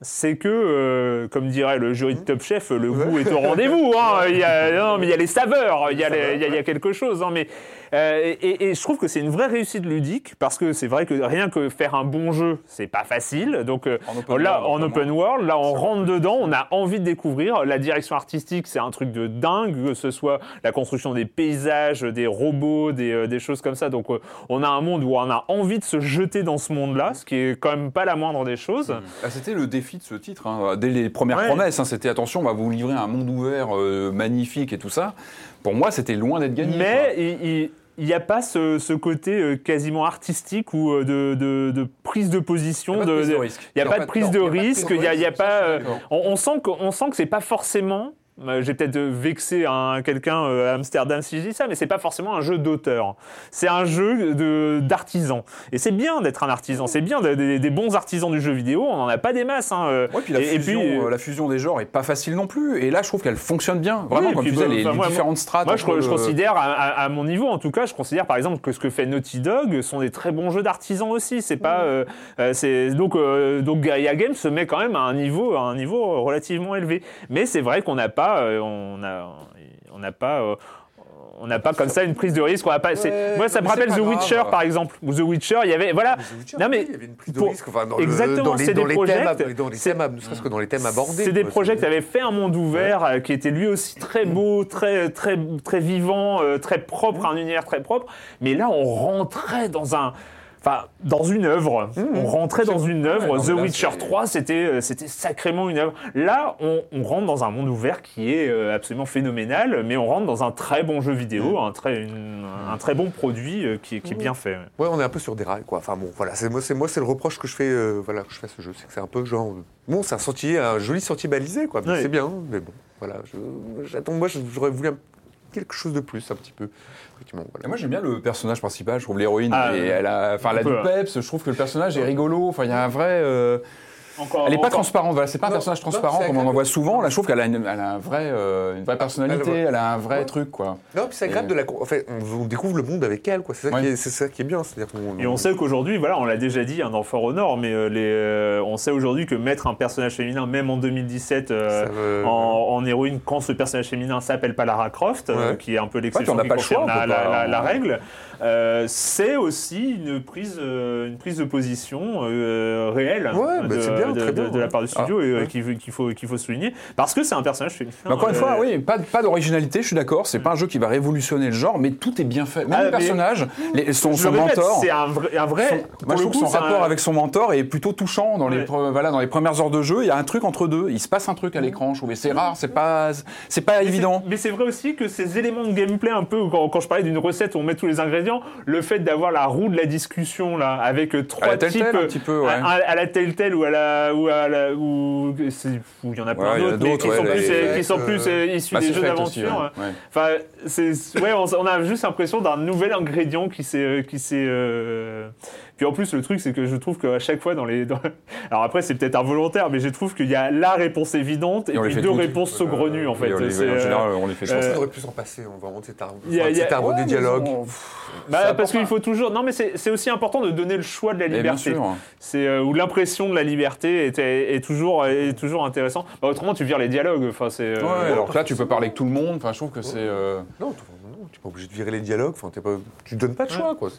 c'est que, euh, comme dirait le jury de Top Chef, le goût est au rendez-vous. hein. Il y a, non, mais il y a les saveurs, il y a, les- il y a- il y a quelque chose. hein. mais, euh, et, et je trouve que c'est une vraie réussite ludique parce que c'est vrai que rien que faire un bon jeu, c'est pas facile. Donc euh, En open là, world, en open world, là, on rentre dedans, on a envie de découvrir. La direction artistique, c'est un truc de dingue, que ce soit la construction des paysages, des robots, des, euh, des choses comme ça. Donc, on a un monde où on a envie de se jeter dans ce monde-là, ce qui est quand même pas la moindre des choses. Ah, C'était le défi de ce titre. hein. Dès les premières Ouais. promesses, hein, c'était attention, on va vous livrer un monde ouvert magnifique et tout ça. Pour moi, c'était loin d'être gagné. Mais il- n'y a pas ce, ce côté euh, quasiment artistique ou euh, de, de- de prise de position. Il y a pas de prise de de- risque. Il n'y a pas de prise de risque, il a, y pas. on sent que, on sent que c'est pas forcément. Euh, J'ai peut-être vexé un, quelqu'un euh, à Amsterdam si je dis ça, mais c'est pas forcément un jeu d'auteur. C'est un jeu de- d'artisan. Et c'est bien d'être un artisan. C'est bien des- des, des bons artisans du jeu vidéo. On n'en a pas des masses. hein, euh. Ouais, puis la, Et- et fusion, puis, la fusion des genres est pas facile non plus. Et là, je trouve qu'elle fonctionne bien. Vraiment, Oui, comme puis tu disais, bah, les, enfin, les moi, différentes strates. Moi, je, considère, à, à- à mon niveau en tout cas, je considère par exemple que ce que fait Naughty Dog sont des très bons jeux d'artisans aussi. C'est pas, euh, c'est donc euh, donc Guerrilla Games se met quand même à un niveau, à un niveau relativement élevé. Mais c'est vrai qu'on n'a pas, euh, on a, on n'a pas. euh, on n'a pas comme ça une prise de risque. On n'a pas, Ouais, moi, ça me rappelle pas The grave. Witcher, par exemple. Ou The Witcher, il y avait, voilà. Witcher, Non, mais il y avait une prise de pour- risque. Enfin, dans Exactement, le, dans les, dans des projets- thèmes, dans les thèmes, ne serait-ce que dans les thèmes abordés. C'est des projets qui avaient fait un monde ouvert euh, qui était lui aussi très beau, très très très vivant, euh, très propre, un univers très propre. Mais là, on rentrait dans un Enfin, dans une œuvre. On rentrait dans une œuvre. Ouais, non, The là, Witcher c'est- 3, c'était euh, c'était sacrément une œuvre. Là, on, on rentre dans un monde ouvert qui est euh, absolument phénoménal, mais on rentre dans un très bon jeu vidéo, un, très, une- un très bon produit euh, qui, est- est bien fait. ouais. On est un peu sur des rails, quoi. Enfin bon, voilà, c'est moi, c'est moi, c'est le reproche que je fais, euh, voilà, que je fais à ce jeu, c'est que c'est un peu genre, bon, c'est un sentier, un joli sentier balisé, quoi. C'est bien, mais bon, voilà, j'attends, moi, j'aurais voulu un- quelque chose de plus, un petit peu. Effectivement, Et voilà. moi j'aime bien le personnage principal, je trouve l'héroïne, Ah, elle a, enfin, elle a du peps, je trouve que le personnage est rigolo, enfin il y a un vrai... Encore, Elle n'est pas transparente, voilà, c'est pas un Non, personnage transparent comme on en voit souvent, là je trouve qu'elle a, une, elle a un vrai, euh, une vraie personnalité, Elle- elle a un vrai Ouais. truc quoi. Non, puis c'est agréable Et- de la, en fait, on, on découvre le monde avec elle, quoi. C'est ça, Ouais. qui est, c'est ça qui est bien, c'est-à-dire qu'on. Et on sait qu'aujourd'hui, voilà, on l'a déjà dit hein, dans For Honor, mais euh, les, euh, on sait aujourd'hui que mettre un personnage féminin, même en 2017, euh, Ça veut- en, en héroïne, quand ce personnage féminin s'appelle pas Lara Croft, euh, Ouais. qui est un peu l'exception on qui confirme on la règle, euh, c'est aussi une prise, euh, une prise de position euh, réelle Ouais, de, bah, bien, de- très de- bien, de la part du studio Ah, et euh, ouais. qu'il faut- qu'il faut, qu'il faut souligner, parce que c'est un personnage féminin. Encore une fois, oui, pas, pas d'originalité, je suis d'accord, c'est pas un jeu qui va révolutionner le genre, mais tout est bien fait. Même Ah, le personnage, les- son, je son le répète, mentor... c'est un vrai, un vrai Son- moi, je le trouve que coup, son rapport un- avec son mentor est plutôt touchant dans, les, voilà, dans les premières heures de jeu. Il y a un truc entre deux. Il se passe un truc à l'écran, je trouve. Et c'est rare, c'est pas, c'est pas Mais évident. Mais c'est vrai aussi que ces éléments de gameplay, un peu, quand, quand je parlais d'une recette où on met tous les ingrédients, le fait d'avoir la roue de la discussion, là, avec euh, trois À la types. Telltale, un petit peu, ouais. à, à- la Telltale ou à la. Ou à la ou, il y en a plein Ouais, d'autres, mais qui, ouais, sont les- plus, euh, qui sont plus euh, issus Mass des jeux d'aventure. ouais. Enfin, c'est, ouais, on, on a juste l'impression d'un nouvel ingrédient qui s'est, euh, qui s'est, euh, Puis en plus, le truc, c'est que je trouve qu'à chaque fois dans les. dans- Alors après, c'est peut-être involontaire, mais je trouve qu'il y a la réponse évidente et, on les puis deux toutes. réponses saugrenues en fait. Et on les- C'est, en euh, général, on les fait Je pense Euh, qu'on aurait pu s'en passer, vraiment, de cet arbre, Il y a- enfin, il y a- cet arbre Ouais, des mais dialogues. Bah, parce qu'il un- faut toujours. Non, mais c'est c'est aussi important de donner le choix de la Et liberté. C'est euh, où l'impression de la liberté est, est- est toujours est toujours intéressant. Bah, autrement, tu vires les dialogues. Enfin, c'est. euh, Ouais, alors que là, tu peux parler avec tout le monde. Enfin, je trouve que c'est. euh, Non, tu n'es pas obligé de virer les dialogues, enfin, t'es pas, tu donnes pas de choix, quoi.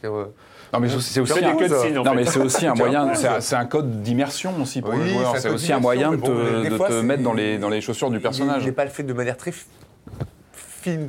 C'est, Non, mais c'est aussi. un- Non, mais c'est aussi moyen. C'est un, code d'immersion aussi pour Oui, le joueur. c'est aussi un moyen de bon, te, des de fois, te c'est- mettre dans les, dans les chaussures du Il personnage. n'est pas fait de manière très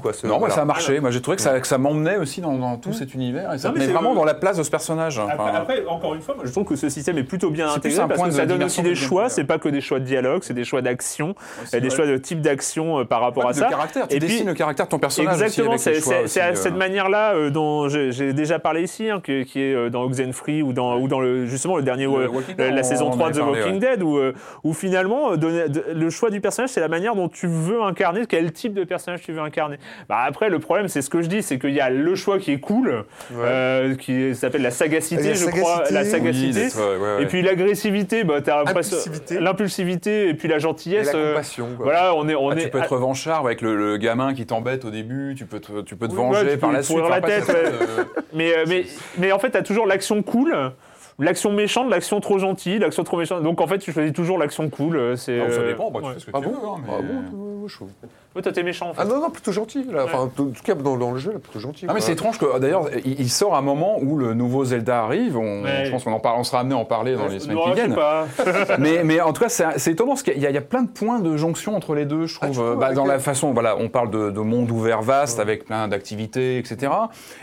quoi. ce- Non, voilà. ça a marché. Moi, j'ai trouvé que ça, que ça m'emmenait aussi dans, dans tout cet univers et ça Non, te mais vraiment le- dans la place de ce personnage. Après, Enfin, après, encore une fois, moi, je trouve que ce système est plutôt bien intégré parce que ça donne aussi des choix. C'est pas que des choix de dialogue, c'est des choix d'action, et des choix de type d'action euh, par rapport à ça. Et puis- le caractère de ton personnage. Exactement, c'est à euh. cette manière-là euh, dont j'ai déjà parlé ici, hein, qui est euh, dans Oxenfree ou dans, ou dans le, justement le dernier, euh, la, saison en 3 de The Walking. Dead, où, euh, où finalement euh, le choix du personnage, c'est la manière dont tu veux incarner, quel type de personnage tu veux incarner. Bah, après, le problème, c'est ce que je dis, c'est qu'il y a le choix qui est cool, euh, qui s'appelle la sagacité, La je crois, la sagacité. ouais. Et puis l'agressivité, bah, t'as l'impulsivité et puis la Et gentillesse. la euh, compassion, quoi. voilà, on est, on Ah, est tu peux être revanchard avec le, le gamin qui t'embête au début, tu peux te, tu peux te Oui, venger ouais, tu par peux la suite. la tête, Mais, mais, mais en fait, tu as toujours l'action cool, l'action méchante, l'action trop gentille, l'action trop méchante. Donc en fait, tu choisis toujours l'action cool. euh, C'est, ça dépend, bah, tu ouais. fais ce que Ah tu bon veux. hein, mais- Ah bon, euh, je trouve. Ouais, toi, t'es méchant en fait. Ah non, non, plutôt gentil. Là. Enfin, en tout cas, dans, dans le jeu, là, plutôt gentil. Ah mais c'est étrange que d'ailleurs il, il sort à un moment où le nouveau Zelda arrive. On, Ouais. Je pense qu'on en parle, on sera amené à en parler dans les semaines Non, qui je sais viennent. pas. mais, mais en tout cas, c'est c'est étonnant parce qu'il y, a- il y a plein de points de jonction entre les deux, je trouve. Ah, tu trouves, Bah, avec dans la façon, voilà, on parle de, de monde ouvert vaste avec plein d'activités, etc.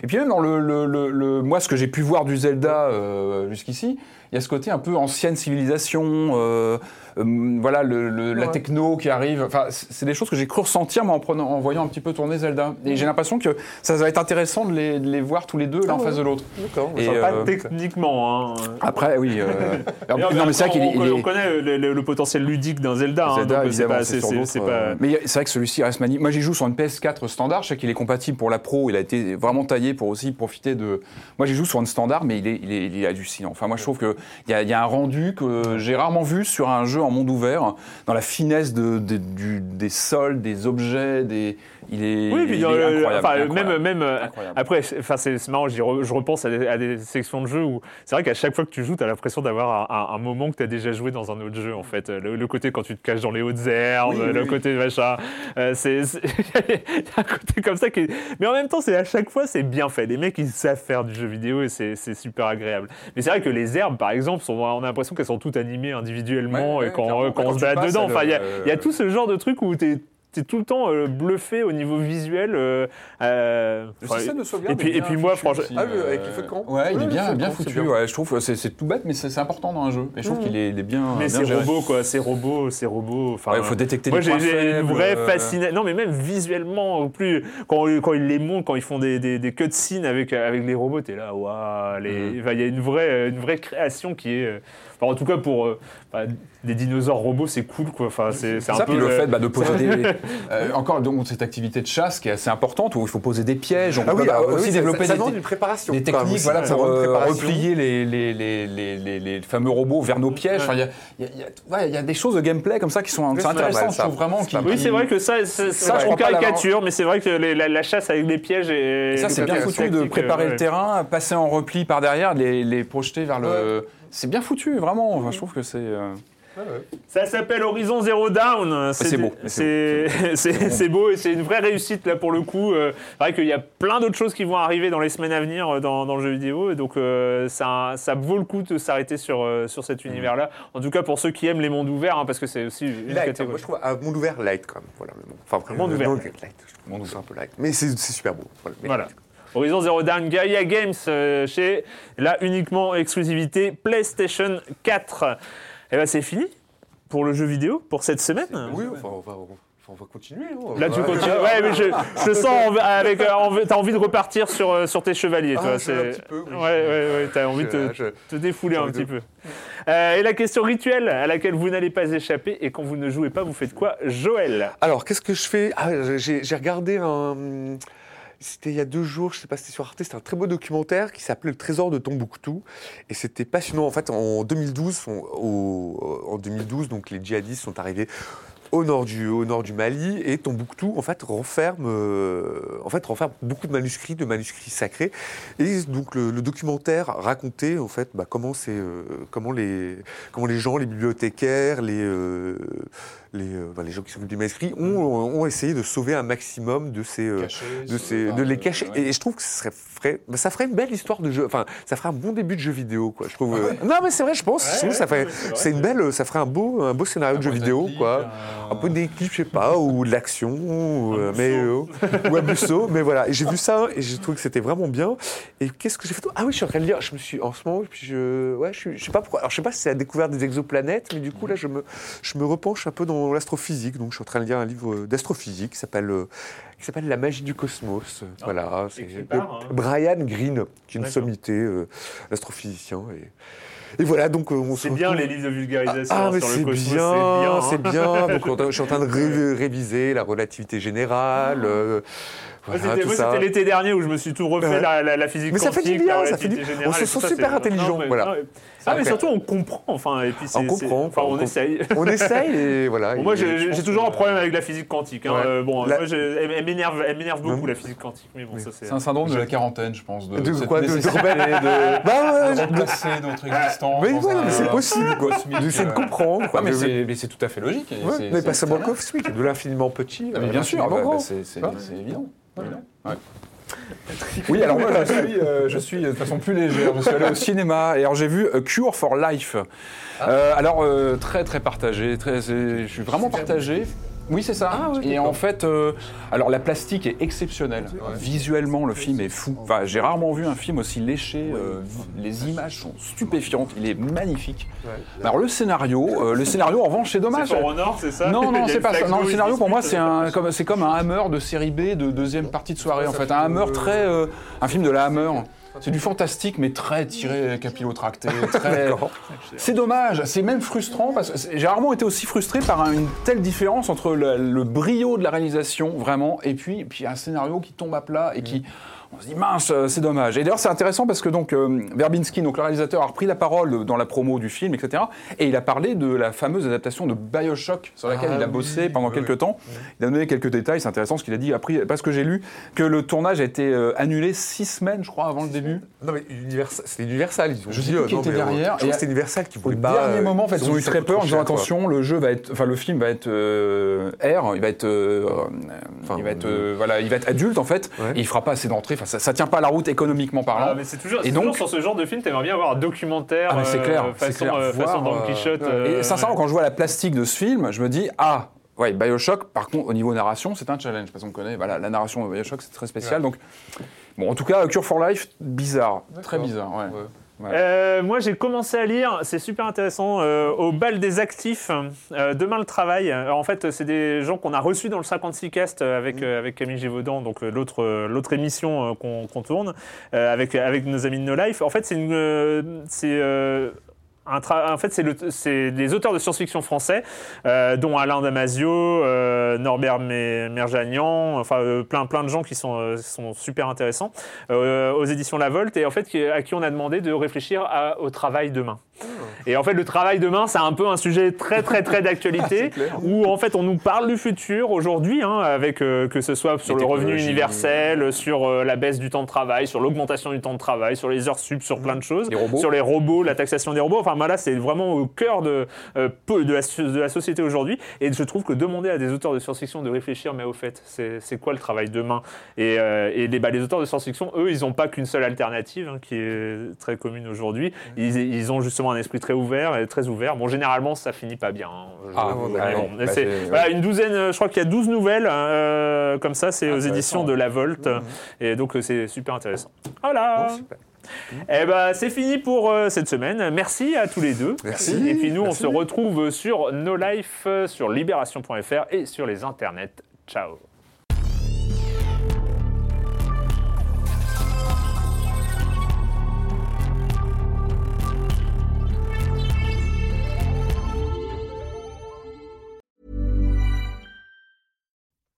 Et puis même dans le, le- le- le- moi, ce que j'ai pu voir du Zelda euh, jusqu'ici, il y a ce côté un peu ancienne civilisation, euh, euh, voilà, le- le- la techno qui arrive. Enfin, c'est des choses que j'ai cru ressentir moi, en, prenant, en voyant un petit peu tourner Zelda. Et j'ai l'impression que ça va être intéressant de les, de les voir tous les deux l'un en Ah ouais. face de l'autre. D'accord. Et, pas euh, techniquement. Hein. Après, oui. euh, Mais non, mais c'est vrai qu'il on, est- connaît le, le- le potentiel ludique d'un Zelda. hein, Zelda, donc c'est évidemment, pas, c'est euh, pas- Mais c'est vrai que celui-ci reste magnifique. Moi, j'y joue sur une PS4 standard. Je sais qu'il est compatible pour la Pro. Il a été vraiment taillé pour aussi profiter de. Moi, j'y joue sur une standard, mais il est, il est, il est hallucinant. Enfin, moi, je trouve qu'il y a, y a un rendu que j'ai rarement vu sur un jeu en monde ouvert, dans la finesse des sols, des objets, des. Il est, Oui, il puis est le- incroyable, enfin, incroyable. même, même euh, Incroyable. après, c'est- enfin, c'est marrant, re- je repense à des, à des sections de jeux où c'est vrai qu'à chaque fois que tu joues, tu as l'impression d'avoir un, un- un moment que tu as déjà joué dans un autre jeu, en fait. Le, le côté quand tu te caches dans les hautes herbes, Oui, oui, le oui. côté machin. euh, c'est c'est- il y a un côté comme ça qui est... Mais en même temps, c'est à chaque fois, c'est bien fait. Les mecs, ils savent faire du jeu vidéo et c'est super agréable. Mais c'est vrai que les herbes, par exemple, sont, on a l'impression qu'elles sont toutes animées individuellement Ouais, et ouais, quand, quand Quand on se passes, dedans. Enfin, il y a- euh, il y a tout ce genre de truc où tu es t'es tout le temps euh, bluffé au niveau visuel. euh, euh, Le enfin, système de sauvegarde et puis- et puis moi, franchement- aussi, Ah, le- avec les feux de camp Ouais, il est bien, bien foutu. bien. Ouais, je trouve que c'est c'est tout bête, mais c'est c'est important dans un jeu. Et je trouve qu'il est, il est bien. mais c'est robot, quoi. C'est robot, c'est robot. Enfin, Ouais, il faut détecter moi, les j'ai points j'ai une vraie euh, fascination. Non, mais même visuellement, au plus quand, quand ils les montrent, quand ils font des, des, des cutscenes avec, avec les robots, t'es là, waouh. les- enfin, Il y a une vraie, une vraie création qui est. enfin, en tout cas, pour euh, enfin, des dinosaures robots, c'est cool, quoi. Enfin, c'est un Ça, peu. puis le euh, fait bah, de poser des. euh, encore donc, cette activité de chasse qui est assez importante où il faut poser des pièges. On Ah peut oui, bah, ah oui, aussi développer ça, ça des, demande une préparation. des techniques aussi. voilà, Ça pour euh, replier les, les, les, les, les- les fameux robots vers nos pièges. Enfin, Il y, a, y y ouais, y des choses de gameplay comme ça qui sont intéressantes, je trouve vraiment. Oui, c'est vrai que ça, Ça, je on caricature, mais c'est vrai que la, chasse avec les pièges et. Ça, c'est bien foutu de préparer le terrain, passer en repli par derrière, les, les projeter vers le. C'est bien foutu, vraiment. Enfin, je trouve que c'est. euh, Ça s'appelle Horizon Zero Down. c'est beau, mais C'est c'est- c'est beau et c'est une vraie réussite là pour le coup. Euh, C'est vrai qu'il y a plein d'autres choses qui vont arriver dans les semaines à venir euh, dans, dans le jeu vidéo. Et donc euh, ça, ça vaut le coup de s'arrêter sur, euh, sur cet univers-là. En tout cas pour ceux qui aiment les mondes ouverts, hein, parce que c'est aussi une Light, hein, catégorie. moi je trouve un monde ouvert light quand même. Voilà, mais bon. Enfin, après, Monde le- ouvert. light, je trouve. Monde ouvert un peu light. Mais c'est c'est super beau. Voilà. mais- Voilà. Horizon Zero Dawn Gaia Games euh, chez là uniquement exclusivité PlayStation 4. Et ben c'est fini pour le jeu vidéo pour cette semaine. Oui, enfin, on va, on va- on va continuer. Là, tu Ouais. continues. Ouais, mais je, je sens avec. euh, T'as envie de repartir sur, euh, sur tes chevaliers, Ah, toi. je- c'est- un petit peu, oui. Ouais, ouais, ouais. T'as envie de te, Je- te défouler un petit de- peu. Euh, et la question rituelle à laquelle vous n'allez pas échapper, et quand vous ne jouez pas, vous faites quoi, Joël? Alors, qu'est-ce que je fais? Ah, j'ai j'ai regardé un. C'était il y a deux jours, je sais pas si c'était sur Arte, c'était un très beau documentaire qui s'appelait Le Trésor de Tombouctou. Et c'était passionnant. En fait, en 2012, on- au- en 2012 donc, les djihadistes sont arrivés au nord du, Mali et Tombouctou en fait renferme, euh, en fait, renferme beaucoup de manuscrits, de manuscrits sacrés. Et donc le, documentaire racontait en fait bah, comment, euh, comment, les, comment les gens, les bibliothécaires, les, euh, les, euh, bah, les gens qui s'occupent des manuscrits ont, ont essayé de sauver un maximum de ces, euh, de, ces, de les cacher. Et je trouve que ce serait ferait, bah, ça ferait une belle histoire de jeu. Enfin, ça ferait un bon début de jeu vidéo, quoi. Je trouve. euh, Non, mais c'est vrai, je pense. ça ferait, c'est une belle, ça ferait un beau, un beau scénario de jeu vidéo, quoi. Un peu d'équipe, je sais pas, ou de l'action, ou, euh, mais euh, ou un Musso, mais voilà. J'ai vu ça et j'ai trouvé que c'était vraiment bien. Et qu'est-ce que j'ai fait Ah oui, je suis en train de lire. Je me suis en ce moment, puis je, ouais, je, suis- je sais pas pourquoi. Alors je sais pas si c'est la découverte des exoplanètes, mais du coup là, je me, je me repenche un peu dans l'astrophysique. Donc je suis en train de lire un livre d'astrophysique qui s'appelle euh, qui s'appelle La magie du cosmos. voilà, c'est hein. Brian Greene, qui est une sommité, euh, l'astrophysicien. Et, et voilà, donc euh, on C'est bien les livres de vulgarisation ah, mais sur c'est le cosmos, bien, c'est bien. bien. Donc, on- je suis en train de ré- réviser la relativité générale. euh, voilà, c'était- l'été dernier où je me suis tout refait Ouais. la, la- la physique Mais ça fait du bien, la ça fait du- on se sent super intelligent, voilà. non, mais- Ah, mais surtout, on comprend. Enfin, et puis c'est- On comprend, Enfin, on on- essaye. On essaye et voilà. Bon, moi, j'ai toujours que- un problème avec la physique quantique. hein. Ouais. Euh, bon, La- moi, j'ai- elle, m'énerve, elle m'énerve beaucoup la physique quantique, mais bon, ça c'est. C'est un syndrome de la quarantaine, je pense. De, De cette quoi, de- de de, Bah ouais, remplacer notre existence. Mais mais c'est possible, quoi. J'essaie de euh, comprendre. quoi. Ouais, mais c'est tout à fait logique. Ouais, mais pas seulement cosmique, de l'infiniment petit. Ah, mais à bien sûr, bah, bah, Ah. c'est évident. Oui, alors moi je suis, euh, je suis de façon plus légère. Je suis allé au cinéma et alors j'ai vu A Cure for Life. Euh, alors euh, très très partagé, très, je suis vraiment partagé. Oui, c'est ça. et en fait, euh, alors la plastique est exceptionnelle. Visuellement, le film est fou. Enfin, j'ai rarement vu un film aussi léché. euh, les images sont stupéfiantes. Il est magnifique. Alors le scénario, euh, le scénario en revanche, c'est dommage. C'est Honor, c'est ça? Non, non, c'est pas ça. Non, le scénario pour moi, c'est un, comme, c'est comme un Hammer de série B de deuxième partie de soirée en fait. Un Hammer très, un film de la Hammer. C'est du fantastique, mais très tiré capillotracté. Très... c'est dommage, c'est même frustrant parce que j'ai rarement été aussi frustré par un- une telle différence entre le, le brio de la réalisation vraiment et puis, puis un scénario qui tombe à plat et qui on se dit mince, euh, c'est dommage. Et d'ailleurs, c'est intéressant parce que donc euh, Verbinski, donc le réalisateur, a repris la parole dans la promo du film, etc. Et il a parlé de la fameuse adaptation de Bioshock sur laquelle Ah il a oui, bossé pendant quelques temps. Il a donné quelques détails. C'est intéressant ce qu'il a dit. Après, parce que j'ai lu que le tournage a été euh, annulé six semaines, je crois, avant le début. Non, mais Universal, c'était Universal. Ils ont Je sais euh, qui était euh, derrière, Je c'était Universal qui Au voulait pas. dernier euh, moment, en fait, ils ont eu très peur en disant attention, le jeu va être, enfin le film va être euh, R, il va être, euh, il va être, euh, euh, voilà, il va être adulte en fait, il fera pas assez d'entrées. Enfin, ça, ça tient pas la route économiquement parlant. Ah, mais c'est toujours, Et toujours donc- sur ce genre de film, t'aimerais bien avoir un documentaire Ah, mais c'est euh, clair, façon, clair. euh, façon Voir, Don euh, Quichotte. Et euh, sincèrement, quand je vois la plastique de ce film, je me dis ah. Ouais, Bioshock, par contre, au niveau narration, c'est un challenge, parce qu'on connaît, voilà, la narration de Bioshock, c'est très spécial, donc, bon, en tout cas, Cure for Life, bizarre, très bizarre, ouais. Euh, moi, j'ai commencé à lire, c'est super intéressant, euh, au bal des actifs, euh, Demain le travail. Alors, en fait, c'est des gens qu'on a reçus dans le 56 Cast avec, euh, avec Camille Gévaudan, donc l'autre l'autre émission qu'on tourne, avec, avec nos amis de No Life. En fait, c'est une. c'est. Un en fait, c'est le- des auteurs de science-fiction français, euh, dont Alain Damasio, euh, Norbert Merjanian, enfin euh, plein, plein de gens qui sont, super intéressants, aux éditions La Volte, et en fait à qui on a demandé de réfléchir au travail demain. Et en fait, le travail demain, c'est un peu un sujet très, très, très d'actualité, où en fait, on nous parle du futur aujourd'hui, hein, avec euh, que ce soit sur Les le revenu universel, sur euh, la baisse du temps de travail, sur l'augmentation du temps de travail, sur les heures sup, sur plein de choses, Les robots. sur les robots, la taxation des robots. Enfin, voilà, c'est vraiment au cœur de, euh, de, la, so- de la société aujourd'hui. Et je trouve que demander à des auteurs de science-fiction de réfléchir, mais au fait, c'est quoi le travail demain Et, euh, et les, bah, les auteurs de science-fiction, eux, ils n'ont pas qu'une seule alternative, hein, qui est très commune aujourd'hui. Ils, ils ont justement un esprit très ouvert et très ouvert. Bon, généralement, ça finit pas bien. hein. Je- Ah, bon, Bah, voilà, une douzaine, euh, je crois qu'il y a 12 nouvelles euh, comme ça, c'est aux Intéressant. éditions de La Volte. Et donc, euh, c'est super intéressant. Voilà. Bon, super. Eh ben, c'est fini pour euh, cette semaine. Merci à tous les deux. Merci. Et puis nous, Merci. on se retrouve sur No Life, sur libération.fr et sur les internets. Ciao.